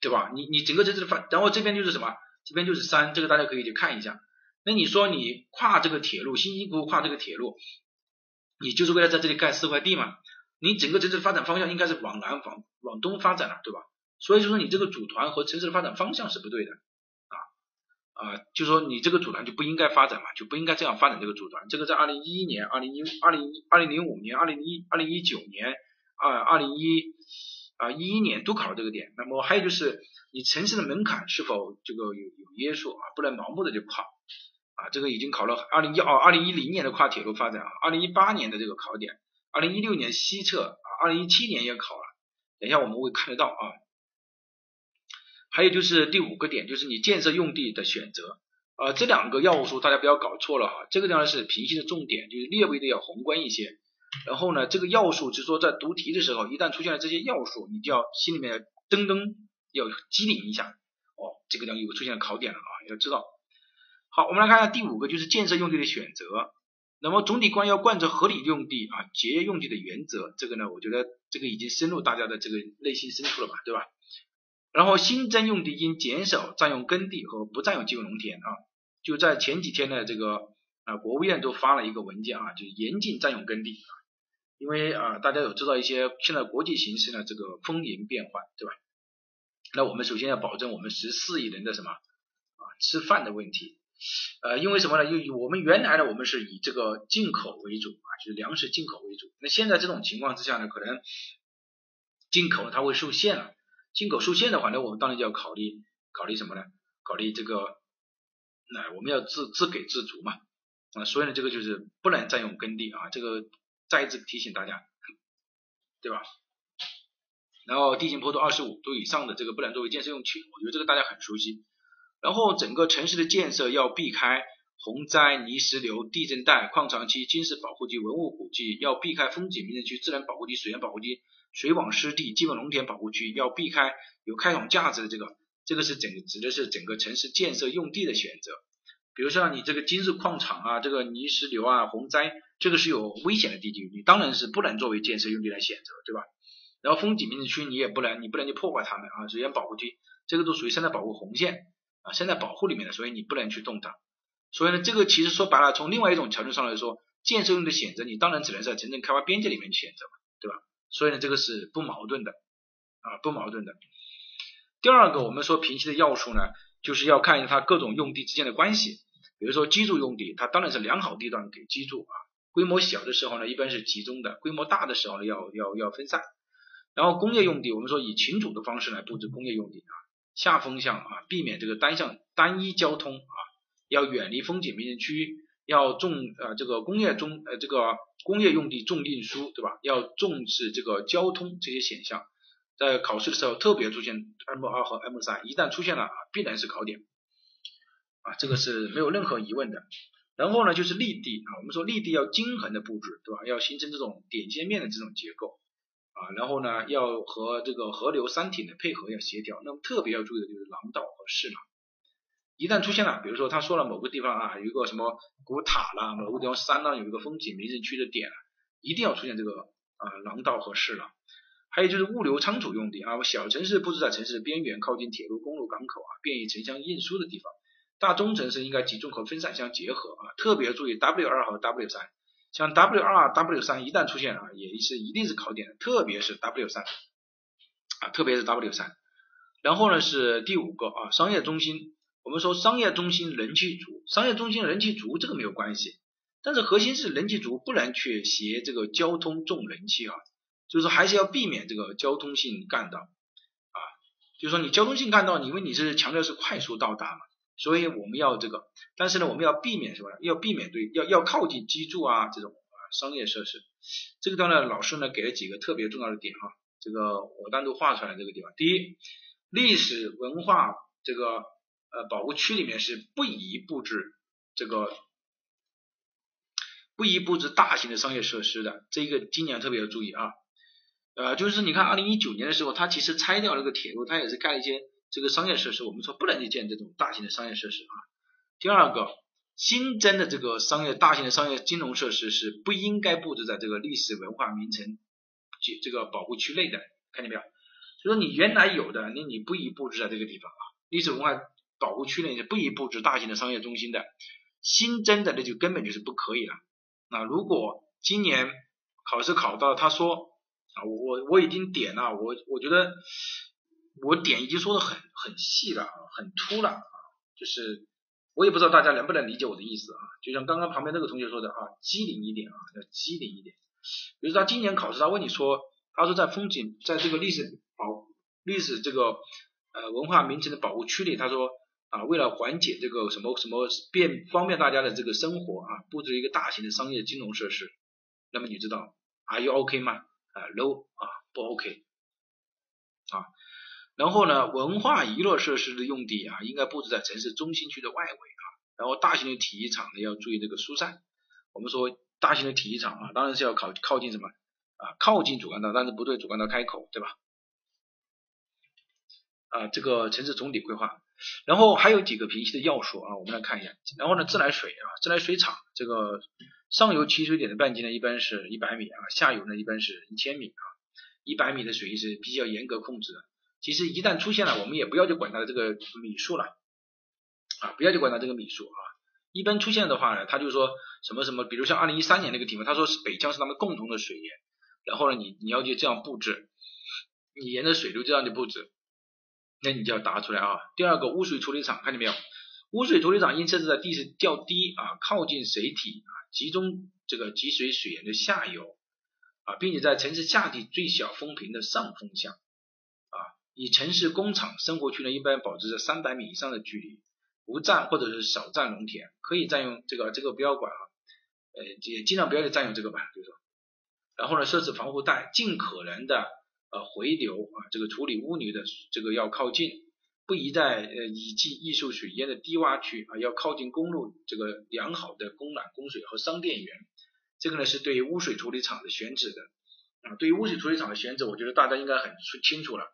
对吧？你你整个城市的发，然后这边就是什么？这边就是山，这个大家可以去看一下。那你说你跨这个铁路，辛辛苦苦跨这个铁路，你就是为了在这里盖四块地吗？你整个城市的发展方向应该是往南、往往东发展了，对吧？所以就说你这个组团和城市的发展方向是不对的啊啊，就说你这个组团就不应该发展嘛，就不应该这样发展这个组团。这个在二零一一年、二零一、二零一、二零零五年、二零一、二零一九年、二二零一啊一一年都考了这个点。那么还有就是你城市的门槛是否这个有有约束啊？不能盲目的就跨啊，这个已经考了二零一二二零一零年的跨铁路发展啊，二零一八年的这个考点。二零一六年西侧啊，二零一七年也考了，等一下我们会看得到啊。还有就是第五个点，就是你建设用地的选择啊，这两个要素大家不要搞错了啊。这个地方是评析的重点，就是略微的要宏观一些。然后呢，这个要素就是说在读题的时候，一旦出现了这些要素，你就要心里面噔噔要机灵一下哦，这个地方又出现了考点了啊，要知道。好，我们来看一下第五个，就是建设用地的选择。那么总体观要贯彻合理用地啊、节约用地的原则，这个呢，我觉得这个已经深入大家的这个内心深处了吧，对吧？然后新增用地应减少占用耕地和不占用基本农田啊。就在前几天呢，这个啊国务院都发了一个文件啊，就严禁占用耕地啊，因为啊大家有知道一些现在国际形势呢这个风云变幻，对吧？那我们首先要保证我们十四亿人的什么啊吃饭的问题。呃，因为什么呢？因为我们原来呢，我们是以这个进口为主啊，就是粮食进口为主。那现在这种情况之下呢，可能进口它会受限了。进口受限的话，那我们当然就要考虑考虑什么呢？考虑这个，那我们要自自给自足嘛啊。所以呢，这个就是不能占用耕地啊，这个再一次提醒大家，对吧？然后地形坡度二十五度以上的这个不能作为建设用区，我觉得这个大家很熟悉。然后整个城市的建设要避开洪灾、泥石流、地震带、矿藏区、军事保护区、文物古迹，要避开风景名胜区、自然保护区、水源保护区、水网湿地、基本农田保护区，要避开有开垦价值的这个，这个是整指的是整个城市建设用地的选择。比如像你这个今日矿场啊，这个泥石流啊、洪灾，这个是有危险的地区，你当然是不能作为建设用地来选择，对吧？然后风景名胜区你也不能，你不能去破坏它们啊，水源保护区这个都属于生态保护红线。啊，生态保护里面的，所以你不能去动它。所以呢，这个其实说白了，从另外一种角度上来说，建设用地的选择，你当然只能在城镇开发边界里面去选择，对吧？所以呢，这个是不矛盾的啊，不矛盾的。第二个，我们说评析的要素呢，就是要看一下它各种用地之间的关系。比如说居住用地，它当然是良好地段给居住啊。规模小的时候呢，一般是集中的；规模大的时候呢，要要要分散。然后工业用地，我们说以群组的方式来布置工业用地啊。下风向啊，避免这个单向单一交通啊，要远离风景名胜区，要重呃这个工业中呃这个工业用地重运输，对吧？要重视这个交通这些选项，在考试的时候特别出现 M 二和 M 三，一旦出现了啊，必然是考点啊，这个是没有任何疑问的。然后呢，就是立地啊，我们说立地要均衡的布置，对吧？要形成这种点线面的这种结构。啊，然后呢，要和这个河流、山体的配合要协调。那么特别要注意的就是廊道和市廊。一旦出现了，比如说他说了某个地方啊有一个什么古塔啦，某个地方山呢有一个风景名胜区的点，一定要出现这个啊廊道和市廊。还有就是物流仓储用地啊，小城市布置在城市边缘，靠近铁路、公路、港口啊，便于城乡运输的地方。大中城市应该集中和分散相结合啊，特别注意 W 二和 W 三。像 W 二、W 三一旦出现啊，也是一定是考点，特别是 W 三啊，特别是 W 三。然后呢是第五个啊，商业中心。我们说商业中心人气足，商业中心人气足这个没有关系，但是核心是人气足不能去携这个交通重人气啊，就是说还是要避免这个交通性干道啊，就是说你交通性干道，因为你是强调是快速到达嘛，所以我们要这个，但是呢我们要避免什么？要避免对要要靠近基柱啊这种啊商业设施。这个地方呢老师呢给了几个特别重要的点哈，这个我单独画出来这个地方，第一，历史文化这个。呃，保护区里面是不宜布置这个不宜布置大型的商业设施的，这一个今年特别要注意啊。呃，就是你看，二零一九年的时候，它其实拆掉了个铁路，它也是盖一些这个商业设施。我们说不能去建这种大型的商业设施啊。第二个，新增的这个商业大型的商业金融设施是不应该布置在这个历史文化名城这这个保护区内的，看见没有？就说你原来有的，那你不宜布置在这个地方啊，历史文化。保护区内是不宜布置大型的商业中心的，新增的那就根本就是不可以了。那如果今年考试考到他说啊，我我我已经点了，我我觉得我点已经说的很很细了，很突了啊，就是我也不知道大家能不能理解我的意思啊。就像刚刚旁边那个同学说的啊，机灵一点啊，要机灵一点。比如他今年考试他问你说，他说在风景在这个历史保历史这个呃文化名城的保护区里，他说。啊，为了缓解这个什么什么便方便大家的这个生活啊，布置一个大型的商业金融设施，那么你知道，Are you OK 吗？啊，No 啊，不 OK 啊。然后呢，文化娱乐设施的用地啊，应该布置在城市中心区的外围啊。然后大型的体育场呢，要注意这个疏散。我们说大型的体育场啊，当然是要靠靠近什么啊，靠近主干道，但是不对主干道开口，对吧？啊，这个城市总体规划。然后还有几个平息的要素啊，我们来看一下。然后呢，自来水啊，自来水厂这个上游取水点的半径呢，一般是一百米啊，下游呢一般是一千米啊。一百米的水域是必须要严格控制的。其实一旦出现了，我们也不要去管它的这个米数了啊，不要去管它这个米数啊。一般出现的话呢，他就说什么什么，比如像二零一三年那个题目，他说是北江是他们共同的水源，然后呢，你你要去这样布置，你沿着水流这样去布置。那你就要答出来啊。第二个污水处理厂，看见没有？污水处理厂应设置在地势较低啊，靠近水体啊，集中这个集水水源的下游啊，并且在城市下地最小风平的上风向啊。以城市工厂生活区呢，一般保持在三百米以上的距离，不占或者是少占农田，可以占用这个这个不要管啊，呃，也尽量不要去占用这个吧，就是说。然后呢，设置防护带，尽可能的。呃，回流啊，这个处理污泥的这个要靠近，不宜在呃以济易受水淹的低洼区啊，要靠近公路这个良好的供暖供水和商店源。这个呢是对于污水处理厂的选址的啊，对于污水处理厂的选址，我觉得大家应该很清楚了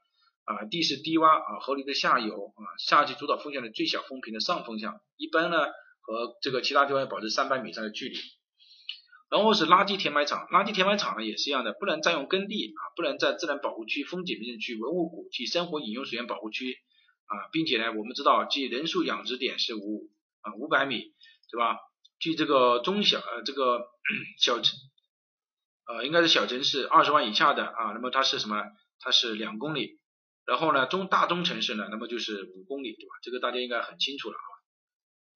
啊，地势低洼啊，河流的下游啊，夏季主导风向的最小风平的上风向，一般呢和这个其他地方要保持三百米以上的距离。然后是垃圾填埋场，垃圾填埋场呢也是一样的，不能占用耕地啊，不能在自然保护区、风景名胜区、文物古迹、生活饮用水源保护区啊，并且呢，我们知道即人数养殖点是五啊五百米，对吧？距这个中小呃这个 小城呃应该是小城市二十万以下的啊，那么它是什么？它是两公里。然后呢，中大中城市呢，那么就是五公里，对吧？这个大家应该很清楚了啊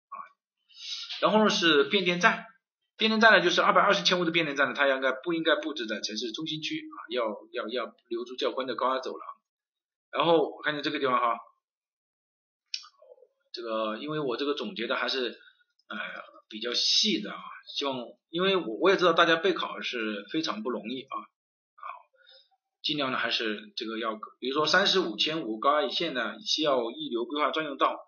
啊。然后呢是变电站。变电站呢，就是二百二十千伏的变电站呢，它应该不应该布置在城市中心区啊？要要要留出较宽的高压走廊。然后我看见这个地方哈，这个因为我这个总结的还是呃比较细的啊，希望因为我我也知道大家备考是非常不容易啊啊，尽量呢还是这个要，比如说三十五千五高压一线呢，需要预留规划专用道。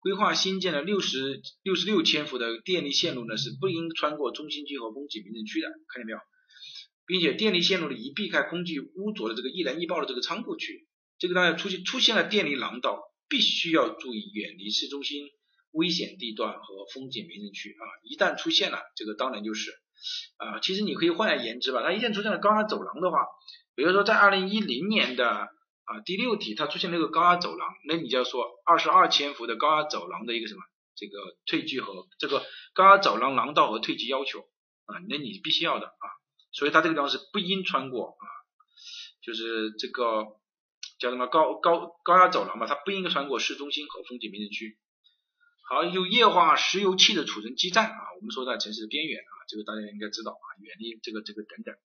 规划新建的六十六十六千伏的电力线路呢，是不应穿过中心区和风景名胜区的，看见没有？并且电力线路呢，宜避开空气污浊的这个易燃易爆的这个仓库区。这个当然出现出现了电力廊道，必须要注意远离市中心危险地段和风景名胜区啊！一旦出现了，这个当然就是啊，其实你可以换而言之吧，它一旦出现了高压走廊的话，比如说在二零一零年的。啊，第六题它出现了一个高压走廊，那你就要说二十二千伏的高压走廊的一个什么这个退距和这个高压走廊廊道和退距要求啊，那你必须要的啊，所以它这个地方是不应穿过啊，就是这个叫什么高高高压走廊嘛，它不应该穿过市中心和风景名胜区。好，有液化石油气的储存基站啊，我们说在城市的边缘啊，这个大家应该知道啊，远离这个这个等等，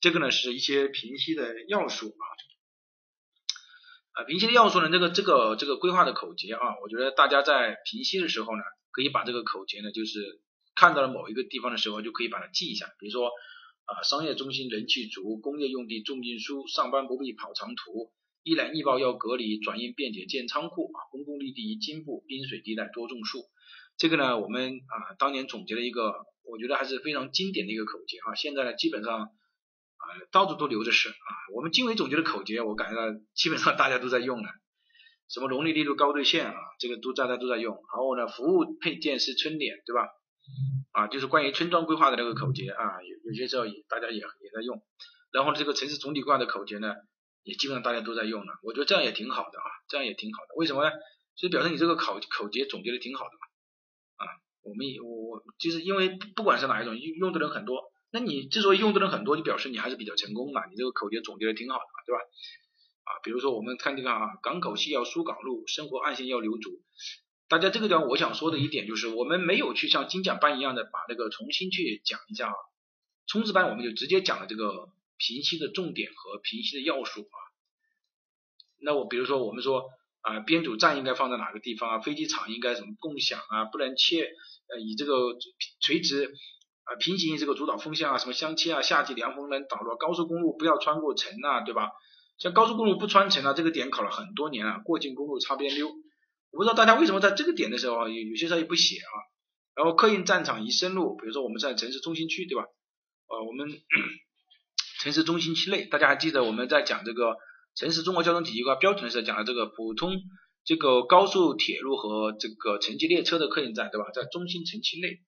这个呢是一些平息的要素啊，啊，平息的要素呢，这个这个这个规划的口诀啊，我觉得大家在平息的时候呢，可以把这个口诀呢，就是看到了某一个地方的时候，就可以把它记一下，比如说啊，商业中心人气足，工业用地重运输，上班不必跑长途。易燃易爆要隔离，转运便捷建仓库啊，公共绿地宜金布，滨水地带多种树。这个呢，我们啊当年总结了一个，我觉得还是非常经典的一个口诀啊。现在呢，基本上啊到处都留着是啊。我们经纬总结的口诀，我感觉到基本上大家都在用了。什么农历力度高兑现啊，这个都大家都在用。然后呢，服务配件是春点，对吧？啊，就是关于村庄规划的那个口诀啊，有有些时候也大家也也在用。然后这个城市总体规划的口诀呢？也基本上大家都在用了，我觉得这样也挺好的啊，这样也挺好的。为什么呢？就表示你这个口口诀总结的挺好的嘛。啊，我们也我我就是因为不管是哪一种用用的人很多，那你之所以用的人很多，就表示你还是比较成功嘛，你这个口诀总结的挺好的嘛，对吧？啊，比如说我们看这个啊，港口西要疏港路，生活岸线要留足。大家这个地方我想说的一点就是，我们没有去像精讲班一样的把这个重新去讲一下啊，冲刺班我们就直接讲了这个。平息的重点和平息的要素啊，那我比如说我们说啊，编组站应该放在哪个地方啊？飞机场应该什么共享啊？不能切呃以这个垂直啊平行这个主导风向啊，什么相切啊？夏季凉风能导入高速公路不要穿过城啊，对吧？像高速公路不穿城啊，这个点考了很多年啊，过境公路擦边溜。我不知道大家为什么在这个点的时候啊有有些时候也不写啊？然后客运战场宜深路，比如说我们在城市中心区，对吧？呃，我们。城市中心区内，大家还记得我们在讲这个城市综合交通体系化标准的时候，讲的这个普通这个高速铁路和这个城际列车的客运站，对吧？在中心城区内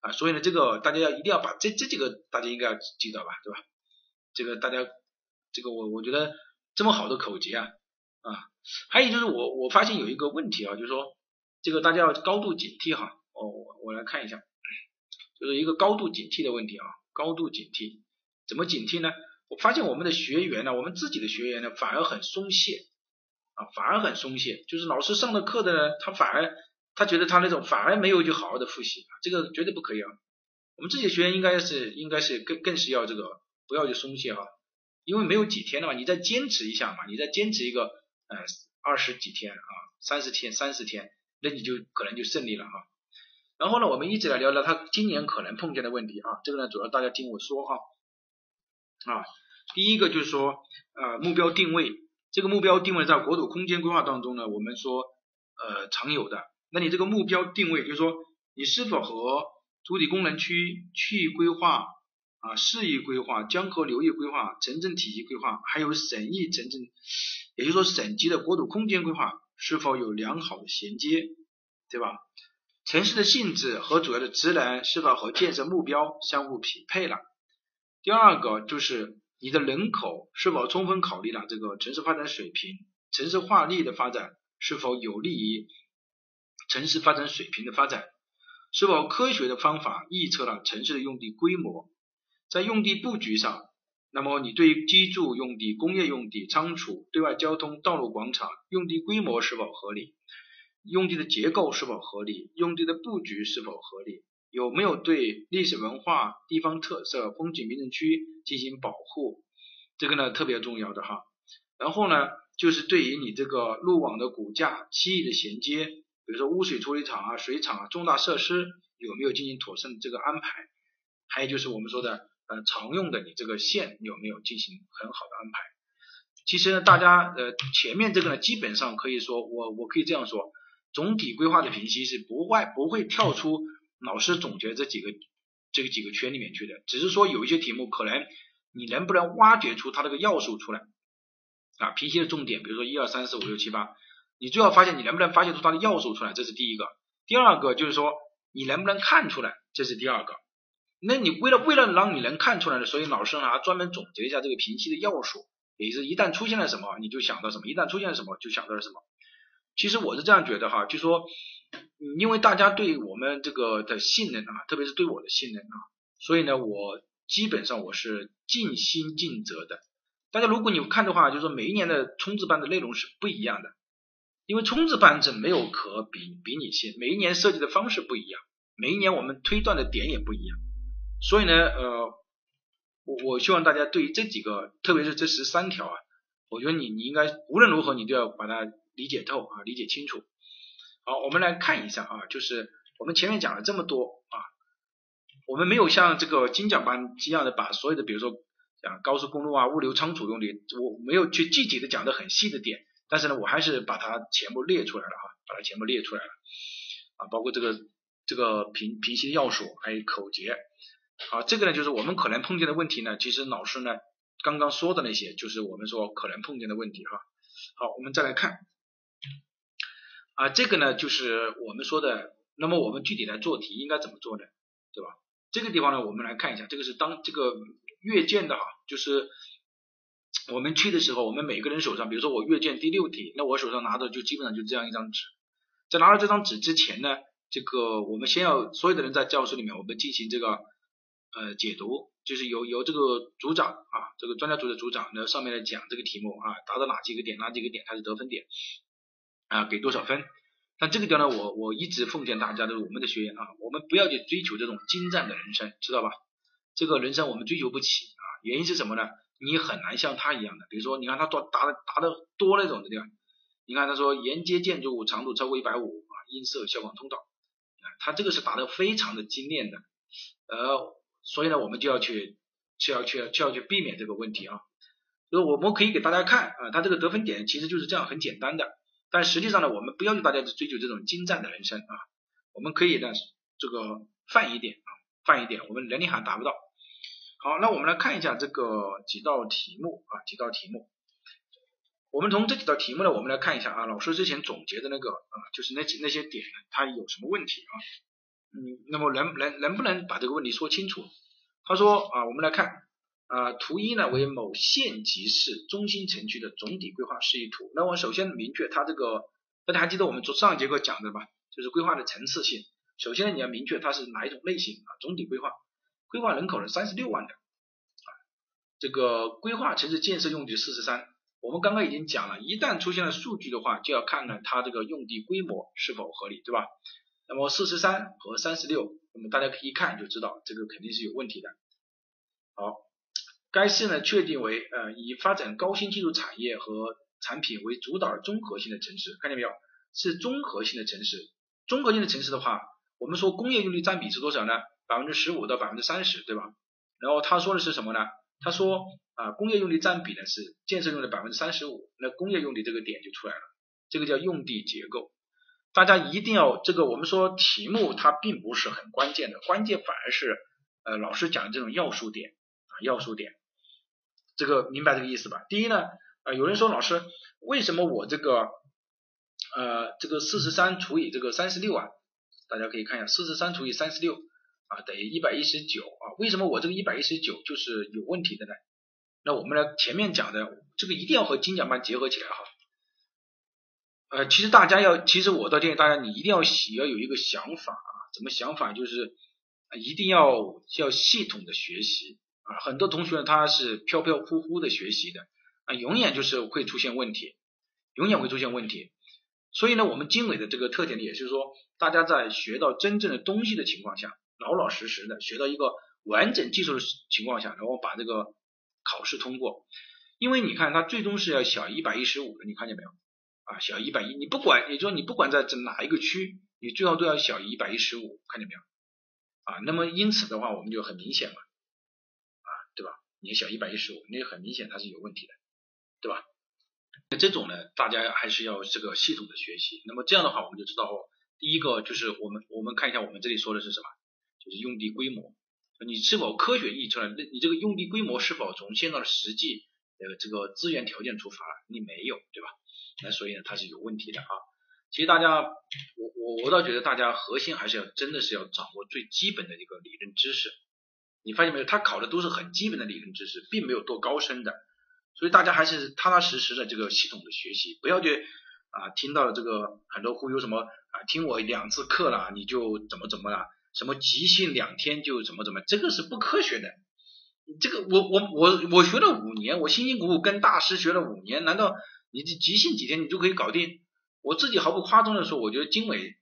啊，所以呢，这个大家要一定要把这这几个大家应该要记得吧，对吧？这个大家这个我我觉得这么好的口诀啊啊，还有就是我我发现有一个问题啊，就是说这个大家要高度警惕哈，哦我我来看一下，就是一个高度警惕的问题啊，高度警惕。怎么警惕呢？我发现我们的学员呢，我们自己的学员呢，反而很松懈啊，反而很松懈。就是老师上的课的呢，他反而他觉得他那种反而没有去好好的复习，这个绝对不可以啊。我们自己的学员应该是应该是更更是要这个不要去松懈哈，因为没有几天了嘛，你再坚持一下嘛，你再坚持一个呃二十几天啊，三十天三十天，那你就可能就胜利了哈。然后呢，我们一直来聊聊他今年可能碰见的问题啊，这个呢主要大家听我说哈。啊，第一个就是说，呃，目标定位，这个目标定位在国土空间规划当中呢，我们说，呃，常有的。那你这个目标定位，就是说，你是否和主体功能区区域规划啊、市域规划、江河流域规划、城镇体系规划，还有省域城镇，也就是说省级的国土空间规划，是否有良好的衔接，对吧？城市的性质和主要的职能是否和建设目标相互匹配了？第二个就是你的人口是否充分考虑了这个城市发展水平，城市化力的发展是否有利于城市发展水平的发展，是否科学的方法预测了城市的用地规模，在用地布局上，那么你对于居住用地、工业用地、仓储、对外交通、道路广场用地规模是否合理，用地的结构是否合理，用地的布局是否合理？有没有对历史文化、地方特色、风景名胜区进行保护？这个呢特别重要的哈。然后呢，就是对于你这个路网的骨架、区域的衔接，比如说污水处理厂啊、水厂啊、重大设施有没有进行妥善的这个安排？还有就是我们说的呃常用的你这个线有没有进行很好的安排？其实呢，大家呃前面这个呢，基本上可以说我我可以这样说，总体规划的评析是不外不会跳出。老师总结这几个这个几个圈里面去的，只是说有一些题目可能你能不能挖掘出它这个要素出来啊？评析的重点，比如说一二三四五六七八，你最后发现你能不能发现出它的要素出来，这是第一个。第二个就是说你能不能看出来，这是第二个。那你为了为了让你能看出来的，所以老师呢专门总结一下这个评析的要素，也就是一旦出现了什么，你就想到什么；一旦出现了什么，就想到了什么。其实我是这样觉得哈，就说。因为大家对我们这个的信任啊，特别是对我的信任啊，所以呢，我基本上我是尽心尽责的。大家如果你看的话，就是说每一年的冲刺班的内容是不一样的，因为冲刺班是没有可比比拟性，每一年设计的方式不一样，每一年我们推断的点也不一样。所以呢，呃，我我希望大家对于这几个，特别是这十三条啊，我觉得你你应该无论如何你都要把它理解透啊，理解清楚。好，我们来看一下啊，就是我们前面讲了这么多啊，我们没有像这个精讲班一样的把所有的，比如说讲高速公路啊、物流仓储用的，我没有去具体的讲的很细的点，但是呢，我还是把它全部列出来了哈，把它全部列出来了啊，包括这个这个平平息要素还有口诀，好，这个呢就是我们可能碰见的问题呢，其实老师呢刚刚说的那些就是我们说可能碰见的问题哈。好，我们再来看。啊，这个呢就是我们说的，那么我们具体来做题应该怎么做呢？对吧？这个地方呢，我们来看一下，这个是当这个阅卷的哈，就是我们去的时候，我们每个人手上，比如说我阅卷第六题，那我手上拿的就基本上就这样一张纸，在拿到这张纸之前呢，这个我们先要所有的人在教室里面，我们进行这个呃解读，就是由由这个组长啊，这个专家组的组长，那上面来讲这个题目啊，达到哪几个点，哪几个点它是得分点。啊，给多少分？但这个地方呢，我我一直奉劝大家的，我们的学员啊，我们不要去追求这种精湛的人生，知道吧？这个人生我们追求不起啊，原因是什么呢？你很难像他一样的，比如说，你看他多答的答的多那种的，对吧？你看他说沿街建筑物长度超过一百五啊，音色消防通道，啊，他这个是答的非常的精炼的，呃，所以呢，我们就要去就要去就要去避免这个问题啊。所以我们可以给大家看啊，他这个得分点其实就是这样很简单的。但实际上呢，我们不要求大家去追求这种精湛的人生啊，我们可以呢这个泛一点啊，泛一点，我们能力还达不到。好，那我们来看一下这个几道题目啊，几道题目。我们从这几道题目呢，我们来看一下啊，老师之前总结的那个啊，就是那几那些点，它有什么问题啊？嗯，那么能能能不能把这个问题说清楚？他说啊，我们来看。啊，图一呢为某县级市中心城区的总体规划示意图。那我首先明确它这个，大家还记得我们做上一节课讲的吧？就是规划的层次性。首先呢，你要明确它是哪一种类型啊？总体规划，规划人口是三十六万的啊。这个规划城市建设用地四十三，我们刚刚已经讲了，一旦出现了数据的话，就要看看它这个用地规模是否合理，对吧？那么四十三和三十六，那么大家可以一看就知道这个肯定是有问题的。好。该市呢确定为呃以发展高新技术产业和产品为主导的综合性的城市，看见没有？是综合性的城市。综合性的城市的话，我们说工业用地占比是多少呢？百分之十五到百分之三十，对吧？然后他说的是什么呢？他说啊工业用地占比呢是建设用的百分之三十五，那工业用地这个点就出来了，这个叫用地结构。大家一定要这个我们说题目它并不是很关键的，关键反而是呃老师讲的这种要素点啊要素点。这个明白这个意思吧？第一呢，呃，有人说老师，为什么我这个呃这个四十三除以这个三十六啊？大家可以看一下，四十三除以三十六啊等于一百一十九啊？为什么我这个一百一十九就是有问题的呢？那我们来前面讲的这个一定要和精讲班结合起来哈。呃，其实大家要，其实我倒建议大家，你一定要要有一个想法啊，怎么想法就是一定要要系统的学习。啊，很多同学他是飘飘忽忽的学习的啊，永远就是会出现问题，永远会出现问题。所以呢，我们经纬的这个特点呢，也就是说，大家在学到真正的东西的情况下，老老实实的学到一个完整技术的情况下，然后把这个考试通过。因为你看，它最终是要小一百一十五的，你看见没有？啊，小一百一，你不管，也就是你不管在这哪一个区，你最后都要小一百一十五，看见没有？啊，那么因此的话，我们就很明显嘛，啊。对吧？你小一百一十五，那很明显它是有问题的，对吧？那这种呢，大家还是要这个系统的学习。那么这样的话，我们就知道哦，第一个就是我们我们看一下我们这里说的是什么，就是用地规模，你是否科学预测了？那你这个用地规模是否从现在的实际呃这个资源条件出发？你没有，对吧？那所以呢，它是有问题的啊。其实大家，我我我倒觉得大家核心还是要真的是要掌握最基本的一个理论知识。你发现没有？他考的都是很基本的理论知识，并没有多高深的，所以大家还是踏踏实实的这个系统的学习，不要去啊听到了这个很多忽悠什么啊听我两次课了你就怎么怎么了，什么即兴两天就怎么怎么，这个是不科学的。这个我我我我学了五年，我辛辛苦苦跟大师学了五年，难道你这即兴几天你就可以搞定？我自己毫不夸张的说，我觉得经纬，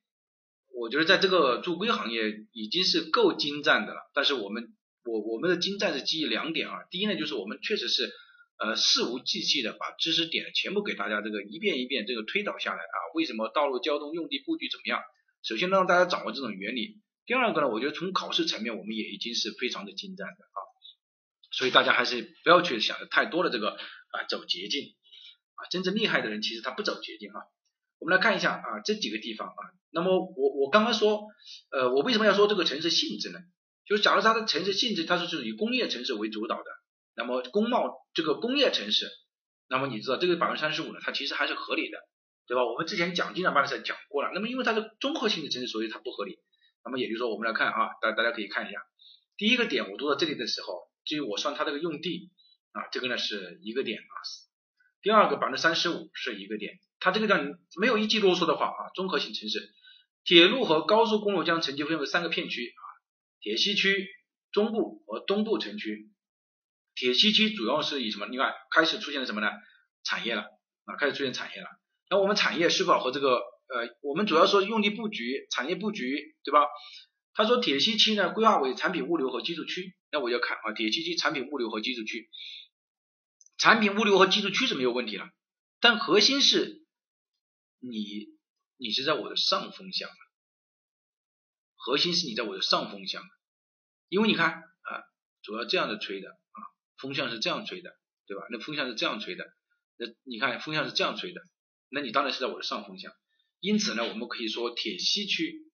我觉得在这个助规行业已经是够精湛的了。但是我们我我们的精湛是基于两点啊，第一呢就是我们确实是呃事无巨细的把知识点全部给大家这个一遍一遍这个推导下来啊，为什么道路交通用地布局怎么样？首先让大家掌握这种原理，第二个呢，我觉得从考试层面我们也已经是非常的精湛的啊。所以大家还是不要去想的太多的这个啊走捷径啊，真正厉害的人其实他不走捷径啊。我们来看一下啊这几个地方啊，那么我我刚刚说呃我为什么要说这个城市性质呢？就是假如它的城市性质它是是以工业城市为主导的，那么工贸这个工业城市，那么你知道这个百分之三十五呢，它其实还是合理的，对吧？我们之前讲经常班的时候讲过了，那么因为它是综合性的城市，所以它不合理。那么也就是说我们来看啊，大大家可以看一下第一个点，我读到这里的时候。就我算它这个用地啊，这个呢是一个点啊。第二个百分之三十五是一个点，它这个叫没有一句啰嗦的话啊，综合性城市，铁路和高速公路将承接分为三个片区啊，铁西区、中部和东部城区。铁西区主要是以什么？你看开始出现了什么呢？产业了啊，开始出现产业了。那我们产业是否和这个呃，我们主要说用地布局、产业布局，对吧？他说铁西区呢规划为产品物流和居住区。那我就看啊，铁西区产品物流和居住区，产品物流和居住区是没有问题了，但核心是你你是在我的上风向，核心是你在我的上风向，因为你看啊，主要这样的吹的啊，风向是这样吹的，对吧？那风向是这样吹的，那你看风向是这样吹的，那你当然是在我的上风向，因此呢，我们可以说铁西区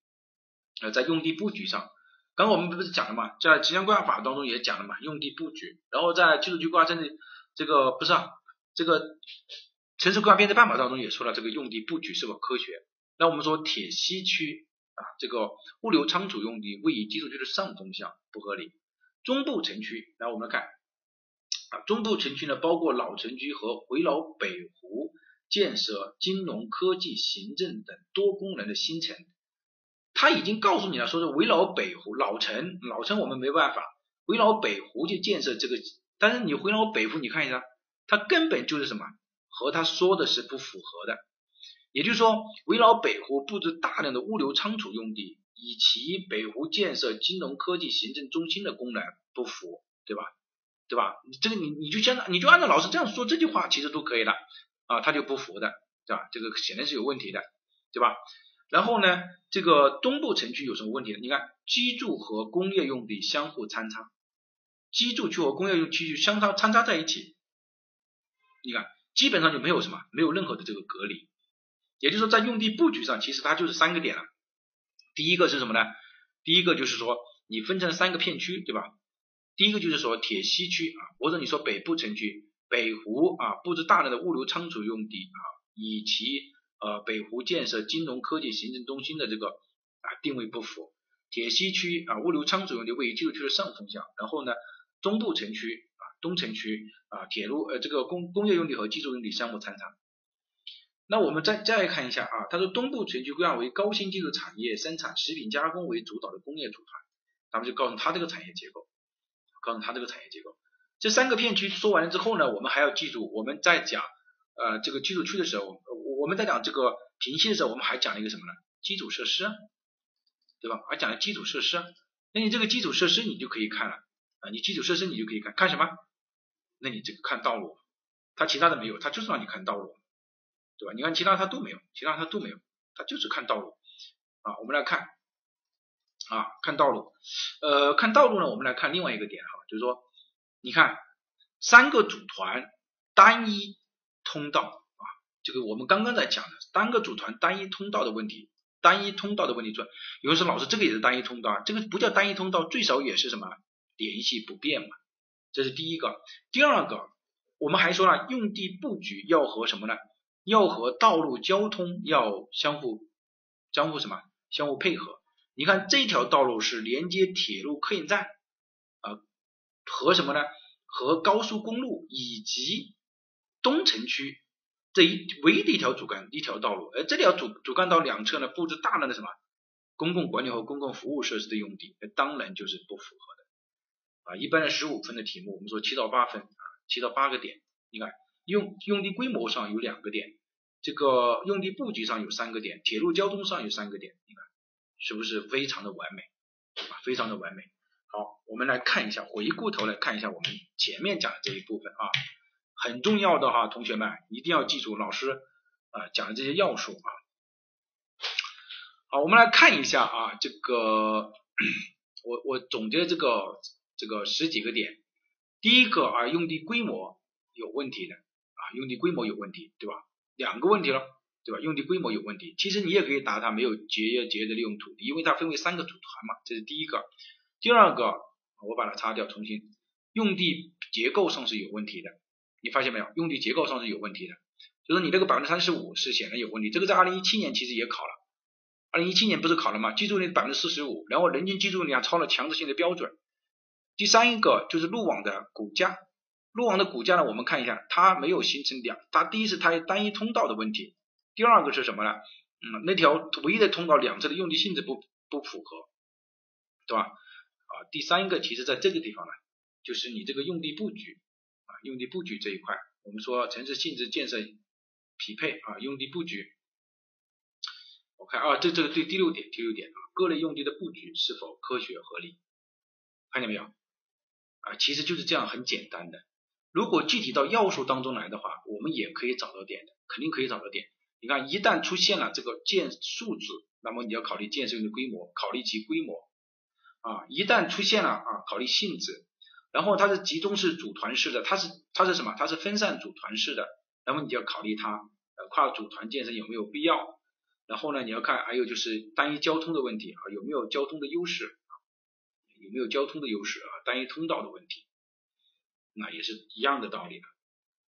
呃在用地布局上。刚刚我们不是讲了嘛，在城乡规划法当中也讲了嘛，用地布局，然后在居住区规划证的这个不是啊，这个城市规划编制办法当中也说了，这个用地布局是否科学？那我们说铁西区啊，这个物流仓储用地位于居住区的上风向不合理。中部城区，来我们看啊，中部城区呢包括老城区和回老北湖建设金融科技行政等多功能的新城。他已经告诉你了，说是围绕北湖老城，老城我们没办法围绕北湖去建设这个，但是你围绕北湖，你看一下，它根本就是什么，和他说的是不符合的。也就是说，围绕北湖布置大量的物流仓储用地，以其北湖建设金融科技行政中心的功能不符，对吧？对吧？这个你你就相当你就按照老师这样说这句话，其实都可以了啊，他就不符的，对吧？这个显然是有问题的，对吧？然后呢，这个东部城区有什么问题呢？你看，居住和工业用地相互参差，居住区和工业用区相差参差在一起，你看基本上就没有什么，没有任何的这个隔离。也就是说，在用地布局上，其实它就是三个点了。第一个是什么呢？第一个就是说，你分成三个片区，对吧？第一个就是说铁西区啊，或者你说北部城区，北湖啊，布置大量的物流仓储用地啊，以其。呃，北湖建设金融科技行政中心的这个啊定位不符，铁西区啊物流仓储用地位于技术区的上风向，然后呢，中部城区啊东城区啊铁路呃这个工工业用地和居住用地相互参差。那我们再再来看一下啊，他说东部城区规划为高新技术产业生产食品加工为主导的工业组团，咱们就告诉他这个产业结构，告诉他这个产业结构。这三个片区说完了之后呢，我们还要记住我们在讲呃这个居住区的时候。我们在讲这个平息的时候，我们还讲了一个什么呢？基础设施，对吧？还讲了基础设施。那你这个基础设施你就可以看了啊，你基础设施你就可以看看什么？那你这个看道路，它其他的没有，它就是让你看道路，对吧？你看其他它都没有，其他它都没有，它就是看道路啊。我们来看啊，看道路，呃，看道路呢，我们来看另外一个点哈，就是说，你看三个组团单一通道啊。这个我们刚刚在讲的单个组团单一通道的问题，单一通道的问题，说有人说老师这个也是单一通道啊，这个不叫单一通道，最少也是什么联系不变嘛，这是第一个。第二个，我们还说了用地布局要和什么呢？要和道路交通要相互相互什么相互配合。你看这条道路是连接铁路客运站和什么呢？和高速公路以及东城区。这一唯一的一条主干一条道路，而这条主主干道两侧呢布置大量的什么公共管理和公共服务设施的用地，那当然就是不符合的啊。一般的十五分的题目，我们说七到八分啊，七到八个点。你看用用地规模上有两个点，这个用地布局上有三个点，铁路交通上有三个点，你看是不是非常的完美啊？非常的完美。好，我们来看一下，回过头来看一下我们前面讲的这一部分啊，很重要的哈，同学们一定要记住老师啊讲的这些要素啊。好，我们来看一下啊，这个我我总结这个这个十几个点。第一个啊，用地规模有问题的啊，用地规模有问题，对吧？两个问题了，对吧？用地规模有问题，其实你也可以答它没有节约节约的利用土地，因为它分为三个组团嘛，这是第一个。第二个，我把它擦掉，重新，用地结构上是有问题的，你发现没有？用地结构上是有问题的，就是你这个百分之三十五是显然有问题，这个在二零一七年其实也考了。二零一七年不是考了吗？居住率百分之四十五，然后人均居住量超了强制性的标准。第三一个就是路网的骨架，路网的骨架呢，我们看一下，它没有形成两，它第一是它单一通道的问题，第二个是什么呢？嗯，那条唯一的通道两侧的用地性质不不符合，对吧？啊，第三个其实在这个地方呢，就是你这个用地布局啊，用地布局这一块，我们说城市性质建设匹配啊，用地布局。我看啊，这这个对第六点，第六点啊，各类用地的布局是否科学合理？看见没有？啊，其实就是这样，很简单的。如果具体到要素当中来的话，我们也可以找到点的，肯定可以找到点。你看，一旦出现了这个建数字，那么你要考虑建设用的规模，考虑其规模啊。一旦出现了啊，考虑性质，然后它是集中式组团式的，它是它是什么？它是分散组团式的，那么你就要考虑它呃跨组团建设有没有必要。然后呢，你要看还有就是单一交通的问题啊，有没有交通的优势啊？有没有交通的优势啊？单一通道的问题，那也是一样的道理的。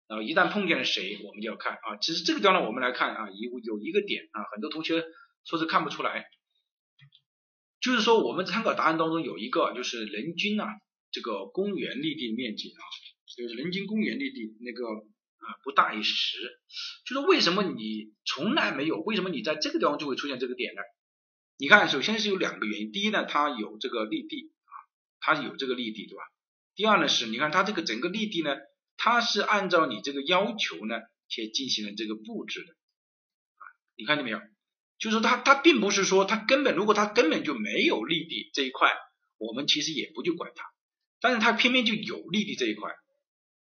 然后一旦碰见了谁，我们就要看啊。其实这个地方呢，我们来看啊，有有一个点啊，很多同学说是看不出来，就是说我们参考答案当中有一个就是人均啊这个公园绿地面积啊，就是人均公园绿地那个。啊，不大于十，就是为什么你从来没有？为什么你在这个地方就会出现这个点呢？你看，首先是有两个原因，第一呢，它有这个绿地啊，它有这个绿地，对吧？第二呢是，你看它这个整个绿地呢，它是按照你这个要求呢，去进行了这个布置的啊，你看见没有？就是它它并不是说它根本，如果它根本就没有利弊这一块，我们其实也不去管它，但是它偏偏就有利弊这一块。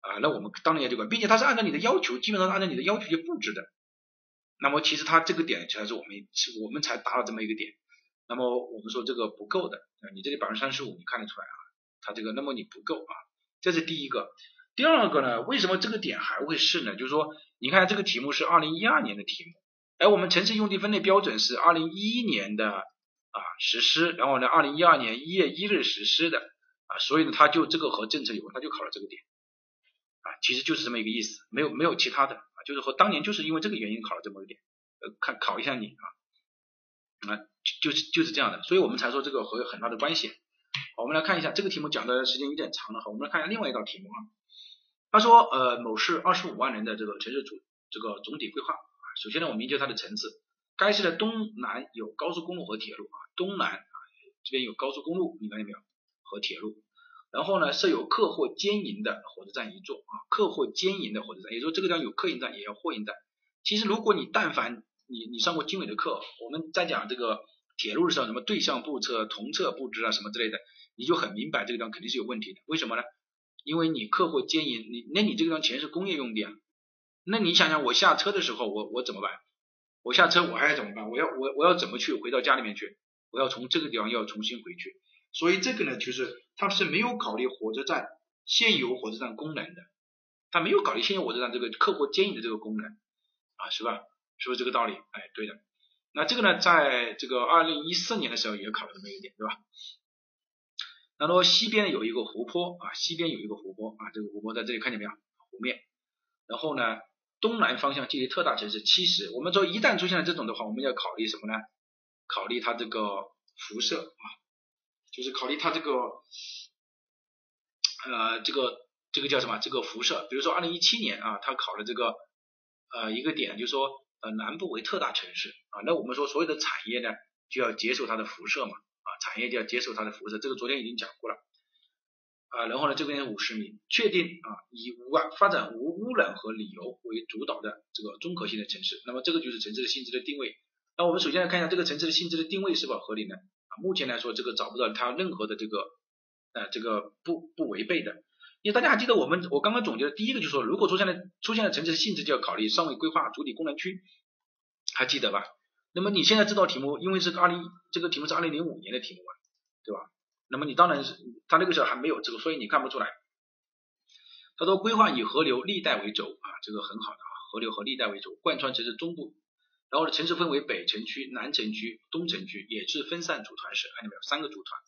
啊，那我们当然要这个，并且它是按照你的要求，基本上按照你的要求去布置的。那么其实它这个点才是我们是我们才达到这么一个点。那么我们说这个不够的，你这里百分之三十五，你看得出来啊？它这个那么你不够啊，这是第一个。第二个呢，为什么这个点还会是呢？就是说，你看这个题目是二零一二年的题目，哎，我们城市用地分类标准是二零一一年的啊实施，然后呢，二零一二年一月一日实施的啊，所以呢，它就这个和政策有关，它就考了这个点。啊，其实就是这么一个意思，没有没有其他的啊，就是和当年就是因为这个原因考了这么一点，呃，看考一下你啊，啊，就是就是这样的，所以我们才说这个和有很大的关系。我们来看一下这个题目讲的时间有点长了，好，我们来看一下另外一道题目啊。他说，呃，某市二十五万人的这个城市主这个总体规划，首先呢，我们明确它的层次，该市的东南有高速公路和铁路啊，东南啊这边有高速公路，你看见没有？和铁路。然后呢，设有客货兼营的火车站一座啊，客货兼营的火车站，也就是说这个地方有客运站，也有货运站。其实如果你但凡你你上过经纬的课，我们在讲这个铁路的时候，什么对向布车、同侧布置啊什么之类的，你就很明白这个地方肯定是有问题的。为什么呢？因为你客货兼营，你那你这个地方全是工业用地啊，那你想想我下车的时候，我我怎么办？我下车我还要怎么办？我要我我要怎么去回到家里面去？我要从这个地方要重新回去。所以这个呢，就是它是没有考虑火车站现有火车站功能的，它没有考虑现有火车站这个客货兼营的这个功能啊，是吧？是不是这个道理？哎，对的。那这个呢，在这个二零一四年的时候也考了这么一点，对吧？那么西边有一个湖泊啊，西边有一个湖泊啊，这个湖泊在这里看见没有？湖面。然后呢，东南方向距离特大城市七十。我们说一旦出现了这种的话，我们要考虑什么呢？考虑它这个辐射啊。就是考虑它这个，呃，这个这个叫什么？这个辐射，比如说二零一七年啊，它考了这个呃一个点，就是说呃南部为特大城市啊，那我们说所有的产业呢就要接受它的辐射嘛，啊，产业就要接受它的辐射，这个昨天已经讲过了，啊，然后呢，这边五十米，确定啊，以无啊发展无污染和旅游为主导的这个综合性的城市，那么这个就是城市的性质的定位。那我们首先来看一下这个城市的性质的定位是否合理呢？啊，目前来说这个找不到它任何的这个呃这个不不违背的。因为大家还记得我们我刚刚总结的第一个就是说，如果出现了出现了城市的性质，就要考虑尚未规划主体功能区，还记得吧？那么你现在这道题目，因为是个二零这个题目是二零零五年的题目嘛，对吧？那么你当然是他那个时候还没有这个，所以你看不出来。他说规划以河流历代为轴啊，这个很好的啊，河流和历代为轴，贯穿城市中部，然后呢城市分为北城区、南城区、东城区，也是分散组团式，看见没有？三个组团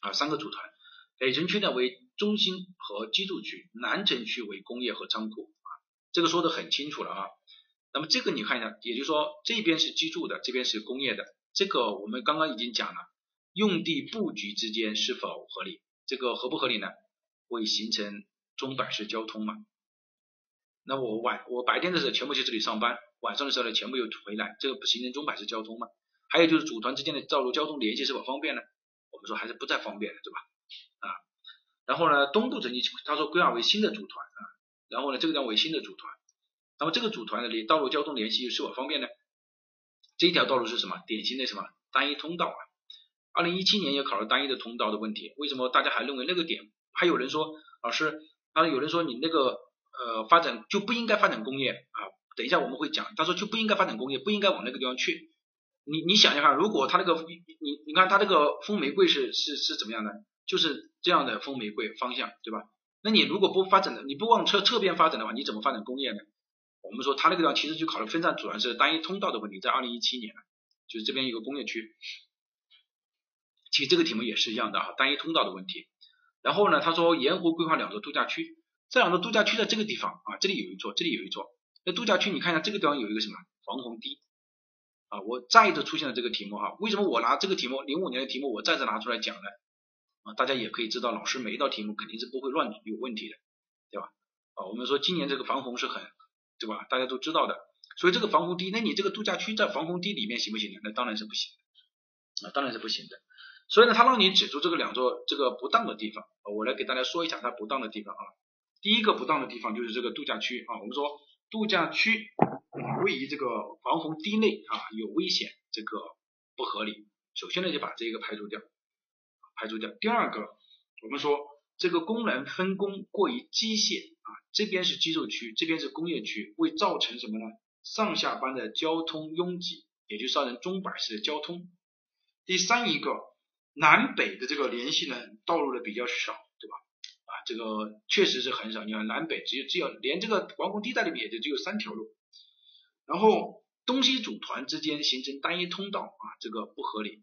啊，三个组团。北城区呢为中心和居住区，南城区为工业和仓库啊，这个说的很清楚了啊。那么这个你看一下，也就是说这边是居住的，这边是工业的，这个我们刚刚已经讲了，用地布局之间是否合理？这个合不合理呢？会形成中板式交通嘛？那我晚我白天的时候全部去这里上班，晚上的时候呢全部又回来，这个不形成中板式交通嘛？还有就是组团之间的道路交通联系是否方便呢？我们说还是不太方便的，对吧？啊，然后呢，东部城区他说规划为新的组团啊，然后呢，这个叫为新的组团，那么这个组团的道路交通联系是否方便呢？这一条道路是什么？典型的什么单一通道啊？二零一七年也考了单一的通道的问题，为什么大家还认为那个点？还有人说老师，啊，有人说你那个呃发展就不应该发展工业啊？等一下我们会讲，他说就不应该发展工业，不应该往那个地方去。你你想想看，如果他那个你你看他这个风玫瑰是是是怎么样的？就是这样的风玫瑰方向，对吧？那你如果不发展的，你不往侧侧边发展的话，你怎么发展工业呢？我们说它那个地方其实就考虑分散主要是单一通道的问题，在二零一七年，就是这边一个工业区，其实这个题目也是一样的哈，单一通道的问题。然后呢，他说沿湖规划两座度假区，这两个度假区在这个地方啊，这里有一座，这里有一座。那度假区你看一下这个地方有一个什么防洪堤啊？我再一次出现了这个题目哈，为什么我拿这个题目零五年的题目我再次拿出来讲呢？啊，大家也可以知道，老师每一道题目肯定是不会乱有问题的，对吧？啊，我们说今年这个防洪是很，对吧？大家都知道的，所以这个防洪堤，那你这个度假区在防洪堤里面行不行呢？那当然是不行的，啊，当然是不行的。所以呢，他让你指出这个两座这个不当的地方，我来给大家说一下它不当的地方啊。第一个不当的地方就是这个度假区啊，我们说度假区位于这个防洪堤内啊，有危险，这个不合理。首先呢，就把这个排除掉。排除掉。第二个，我们说这个功能分工过于机械啊，这边是居住区，这边是工业区，会造成什么呢？上下班的交通拥挤，也就造成钟摆式的交通。第三一个，南北的这个联系呢，道路的比较少，对吧？啊，这个确实是很少。你看南北只有只有连这个防洪地带里面也就只有三条路，然后东西组团之间形成单一通道啊，这个不合理。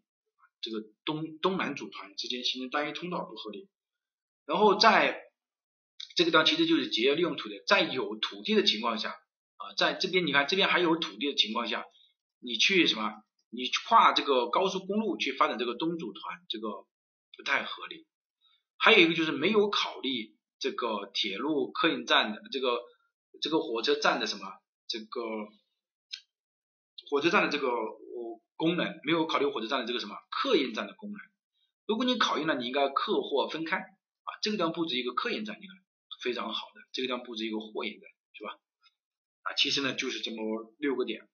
这个东东南组团之间形成单一通道不合理，然后在这个地方其实就是节约利用土地，在有土地的情况下啊，在这边你看这边还有土地的情况下，你去什么？你跨这个高速公路去发展这个东组团，这个不太合理。还有一个就是没有考虑这个铁路客运站的这个这个火车站的什么这个火车站的这个我。功能没有考虑火车站的这个什么客运站的功能，如果你考虑了，你应该客货分开啊，这个地方布置一个客运站，你看非常好的，这个地方布置一个货运站是吧？啊，其实呢就是这么六个点，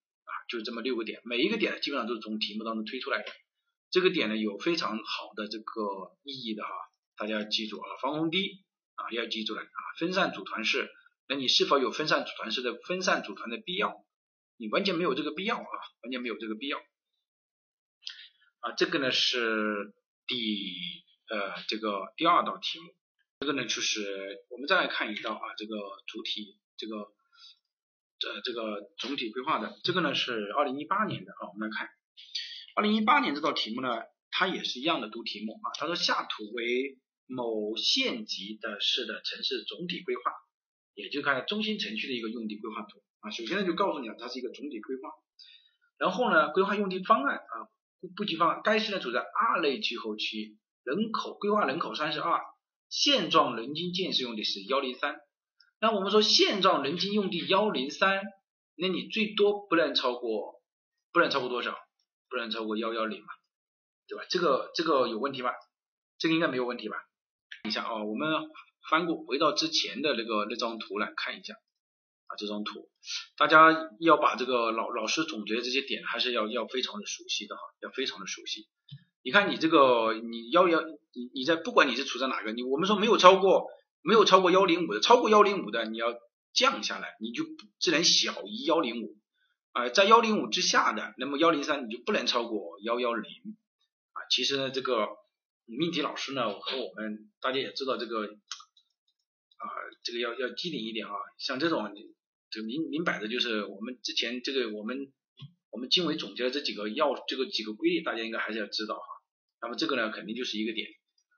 就这么六个点，每一个点基本上都是从题目当中推出来的，这个点呢有非常好的这个意义的哈，大家要记住啊，防洪堤啊要记住了啊，分散组团式，那你是否有分散组团式的分散组团的必要？你完全没有这个必要啊，完全没有这个必要。啊，这个呢是第呃这个第二道题目，这个呢就是我们再来看一道啊，这个主体这个呃这个总体规划的，这个呢是二零一八年的啊，我们来看二零一八年这道题目呢，它也是一样的读题目啊，它说下图为某县级的市的城市总体规划，也就看中心城区的一个用地规划图啊，首先呢就告诉你了，它是一个总体规划，然后呢规划用地方案啊。布局方案，该市呢处在二类气候区，人口规划人口三十二，现状人均建设用地是幺零三。那我们说现状人均用地幺零三，那你最多不能超过，不能超过多少？不能超过幺幺零嘛，对吧？这个这个有问题吧？这个应该没有问题吧？一下啊，我们翻过回到之前的那个那张图来看一下啊，这张图，大家要把这个老老师总结的这些点还是要要非常的熟悉的哈，要非常的熟悉。你看你这个你幺幺你你在不管你是处在哪个，你我们说没有超过没有超过幺零五的，超过幺零五的你要降下来，你就只能小于幺零五。啊，在幺零五之下的，那么幺零三你就不能超过幺幺零啊。其实呢，这个命题老师呢和我们大家也知道这个啊，这个要要机灵一点啊。像这种，这明明摆的就是我们之前这个我们我们经纬总结的这几个要这个几个规律，大家应该还是要知道哈。那么这个呢，肯定就是一个点，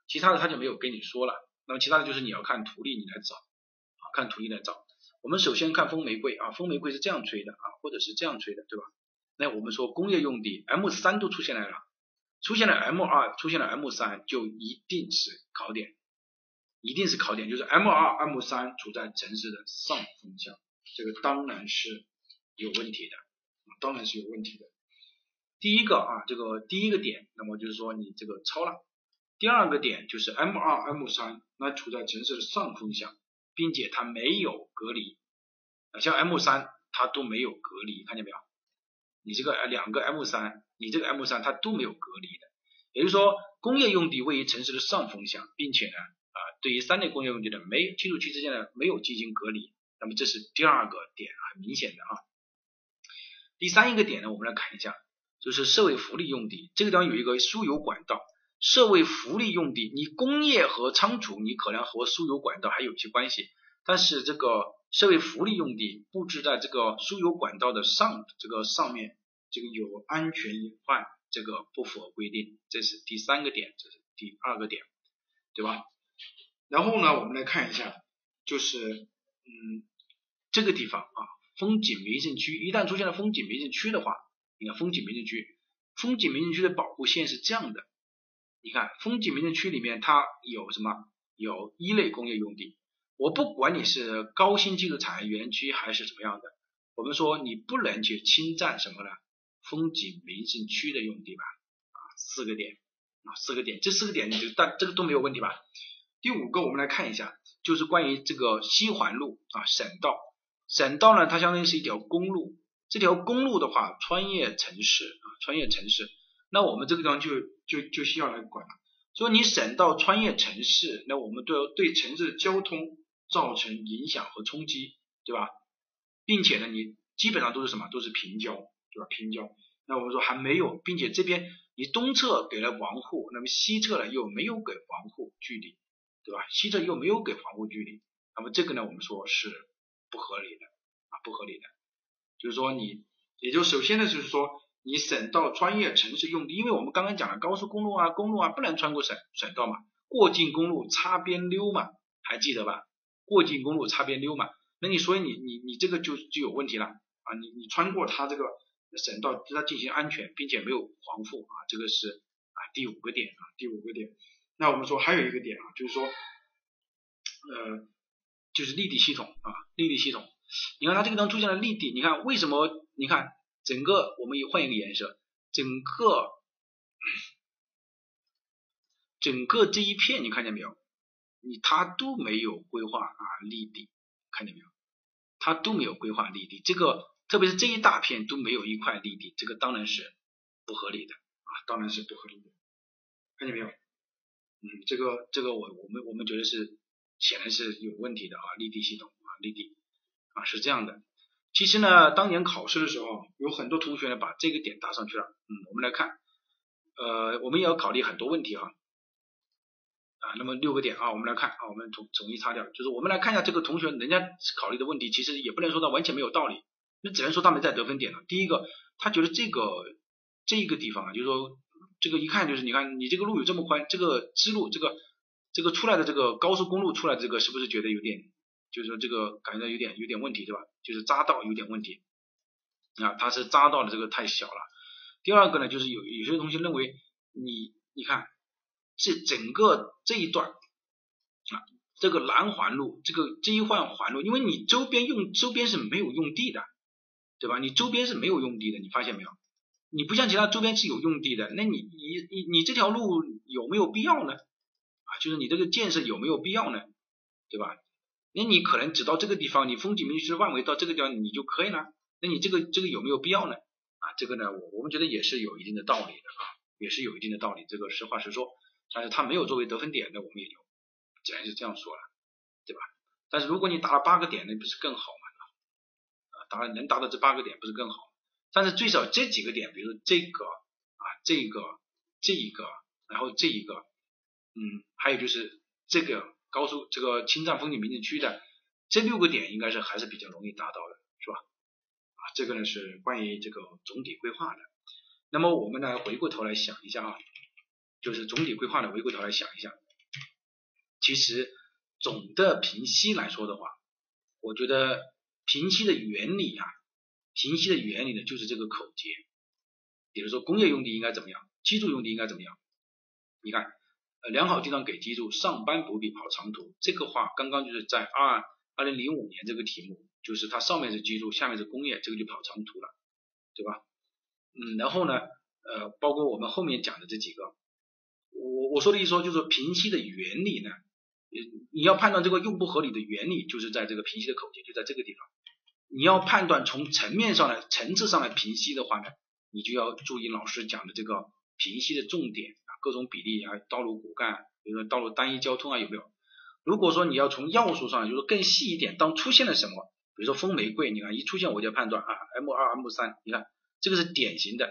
其他的他就没有跟你说了。那么其他的就是你要看图例你来找啊，看图例来找。我们首先看风玫瑰啊，风玫瑰是这样吹的啊，或者是这样吹的，对吧？那我们说工业用地 M 三都出现来了，出现了 M 二，出现了 M 三，就一定是考点，一定是考点，就是 M 二、M 三处在城市的上风向，这个当然是有问题的，当然是有问题的。第一个啊，这个第一个点，那么就是说你这个超了。第二个点就是 M 二、M 三，那处在城市的上风向。并且它没有隔离，啊像 M 三它都没有隔离，看见没有？你这个两个 M 三，你这个 M 三它都没有隔离的，也就是说工业用地位于城市的上风向，并且呢啊对于三类工业用地的没居住区之间呢没有进行隔离，那么这是第二个点，很明显的啊。第三一个点呢，我们来看一下，就是社会福利用地，这个地方有一个输油管道。社会福利用地，你工业和仓储，你可能和输油管道还有一些关系，但是这个社会福利用地布置在这个输油管道的上，这个上面，这个有安全隐患，这个不符合规定，这是第三个点，这是第二个点，对吧？然后呢，我们来看一下，就是嗯，这个地方啊，风景名胜区，一旦出现了风景名胜区的话，你看风景名胜区，风景名胜区的保护线是这样的。你看，风景名胜区里面它有什么？有一类工业用地。我不管你是高新技术产业园区还是怎么样的，我们说你不能去侵占什么呢？风景名胜区的用地吧。啊，四个点啊，四个点，这四个点你就但这个都没有问题吧？第五个我们来看一下，就是关于这个西环路啊，省道。省道呢，它相当于是一条公路。这条公路的话，穿越城市啊，穿越城市。那我们这个地方就就就需要来管了。说你省道穿越城市，那我们都要对城市的交通造成影响和冲击，对吧？并且呢，你基本上都是什么？都是平交，对吧？平交。那我们说还没有，并且这边你东侧给了防护，那么西侧呢又没有给防护距离，对吧？西侧又没有给防护距离，那么这个呢，我们说是不合理的啊，不合理的。就是说你，也就首先呢，就是说。你省道穿越城市用地，因为我们刚刚讲了高速公路啊、公路啊不能穿过省省道嘛，过境公路擦边溜嘛，还记得吧？过境公路擦边溜嘛，那你所以你你你这个就就有问题了啊！你你穿过它这个省道对它进行安全，并且没有防护啊，这个是啊第五个点啊第五个点。那我们说还有一个点啊，就是说呃就是立地系统啊立地系统，你看它这个地方出现了立地，你看为什么？你看。整个我们也换一个颜色，整个整个这一片你看见没有？你它都没有规划啊立地，看见没有？它都没有规划立地，这个特别是这一大片都没有一块立地，这个当然是不合理的啊，当然是不合理的，看见没有？嗯，这个这个我我们我们觉得是显然是有问题的啊，立地系统啊立地啊是这样的。其实呢，当年考试的时候，有很多同学呢把这个点打上去了。嗯，我们来看，呃，我们也要考虑很多问题哈。啊，那么六个点啊，我们来看啊，我们统统一擦掉，就是我们来看一下这个同学人家考虑的问题，其实也不能说他完全没有道理，那只能说他没在得分点了。第一个，他觉得这个这个地方啊，就是说这个一看就是你看你这个路有这么宽，这个支路这个这个出来的这个高速公路出来这个是不是觉得有点？就是说这个感觉到有点有点问题，对吧？就是匝道有点问题啊，它是匝道的这个太小了。第二个呢，就是有有些同学认为你你看这整个这一段啊，这个南环路这个这一环环路，因为你周边用周边是没有用地的，对吧？你周边是没有用地的，你发现没有？你不像其他周边是有用地的，那你你你你这条路有没有必要呢？啊，就是你这个建设有没有必要呢？对吧？那你可能只到这个地方，你风景名区范围到这个地方你就可以了。那你这个这个有没有必要呢？啊，这个呢，我我们觉得也是有一定的道理的啊，也是有一定的道理。这个实话实说，但是它没有作为得分点的，我们也就只能是这样说了，对吧？但是如果你打了八个点，那不是更好吗？啊，打能达到这八个点不是更好？但是最少这几个点，比如说这个啊，这个，这一个，然后这一个，嗯，还有就是这个高速这个青藏风景名胜区的这六个点，应该是还是比较容易达到的，是吧？啊，这个呢是关于这个总体规划的。那么我们呢回过头来想一下啊，就是总体规划的回过头来想一下，其实总的平析来说的话，我觉得平析的原理啊。平析的原理呢，就是这个口诀。比如说工业用地应该怎么样，居住用地应该怎么样？你看，呃，良好地段给居住，上班不必跑长途。这个话刚刚就是在二二零零五年这个题目，就是它上面是居住，下面是工业，这个就跑长途了，对吧？嗯，然后呢，呃，包括我们后面讲的这几个，我我说的一说就是平析的原理呢，你要判断这个用不合理的原理，就是在这个平析的口诀，就在这个地方。你要判断从层面上来、层次上来平析的话呢，你就要注意老师讲的这个平析的重点，各种比例啊，道路骨干，比如说道路单一交通啊，有没有？如果说你要从要素上，就是更细一点，当出现了什么，比如说风玫瑰，你看一出现我就判断啊，M 二 M 三，你看这个是典型的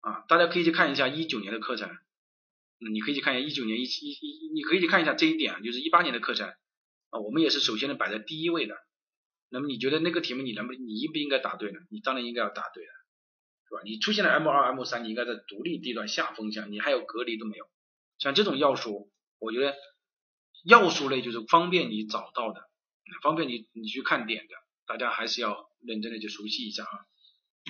啊，大家可以去看一下一九年的课程，嗯，你可以去看一下一九年一一一，你可以去看一下这一点，就是一八年的课程啊，我们也是首先呢摆在第一位的。那么你觉得那个题目你能不你应不应该答对呢？你当然应该要答对的，是吧？你出现了 M 二 M 三，你应该在独立地段下风向，你还有隔离都没有。像这种要素，我觉得要素类就是方便你找到的，方便你你去看点的，大家还是要认真的去熟悉一下啊。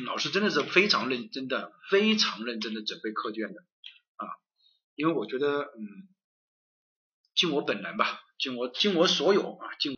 老师真的是非常认真的，非常认真的准备课卷的啊，因为我觉得嗯，尽我本能吧，尽我尽我所有啊，尽。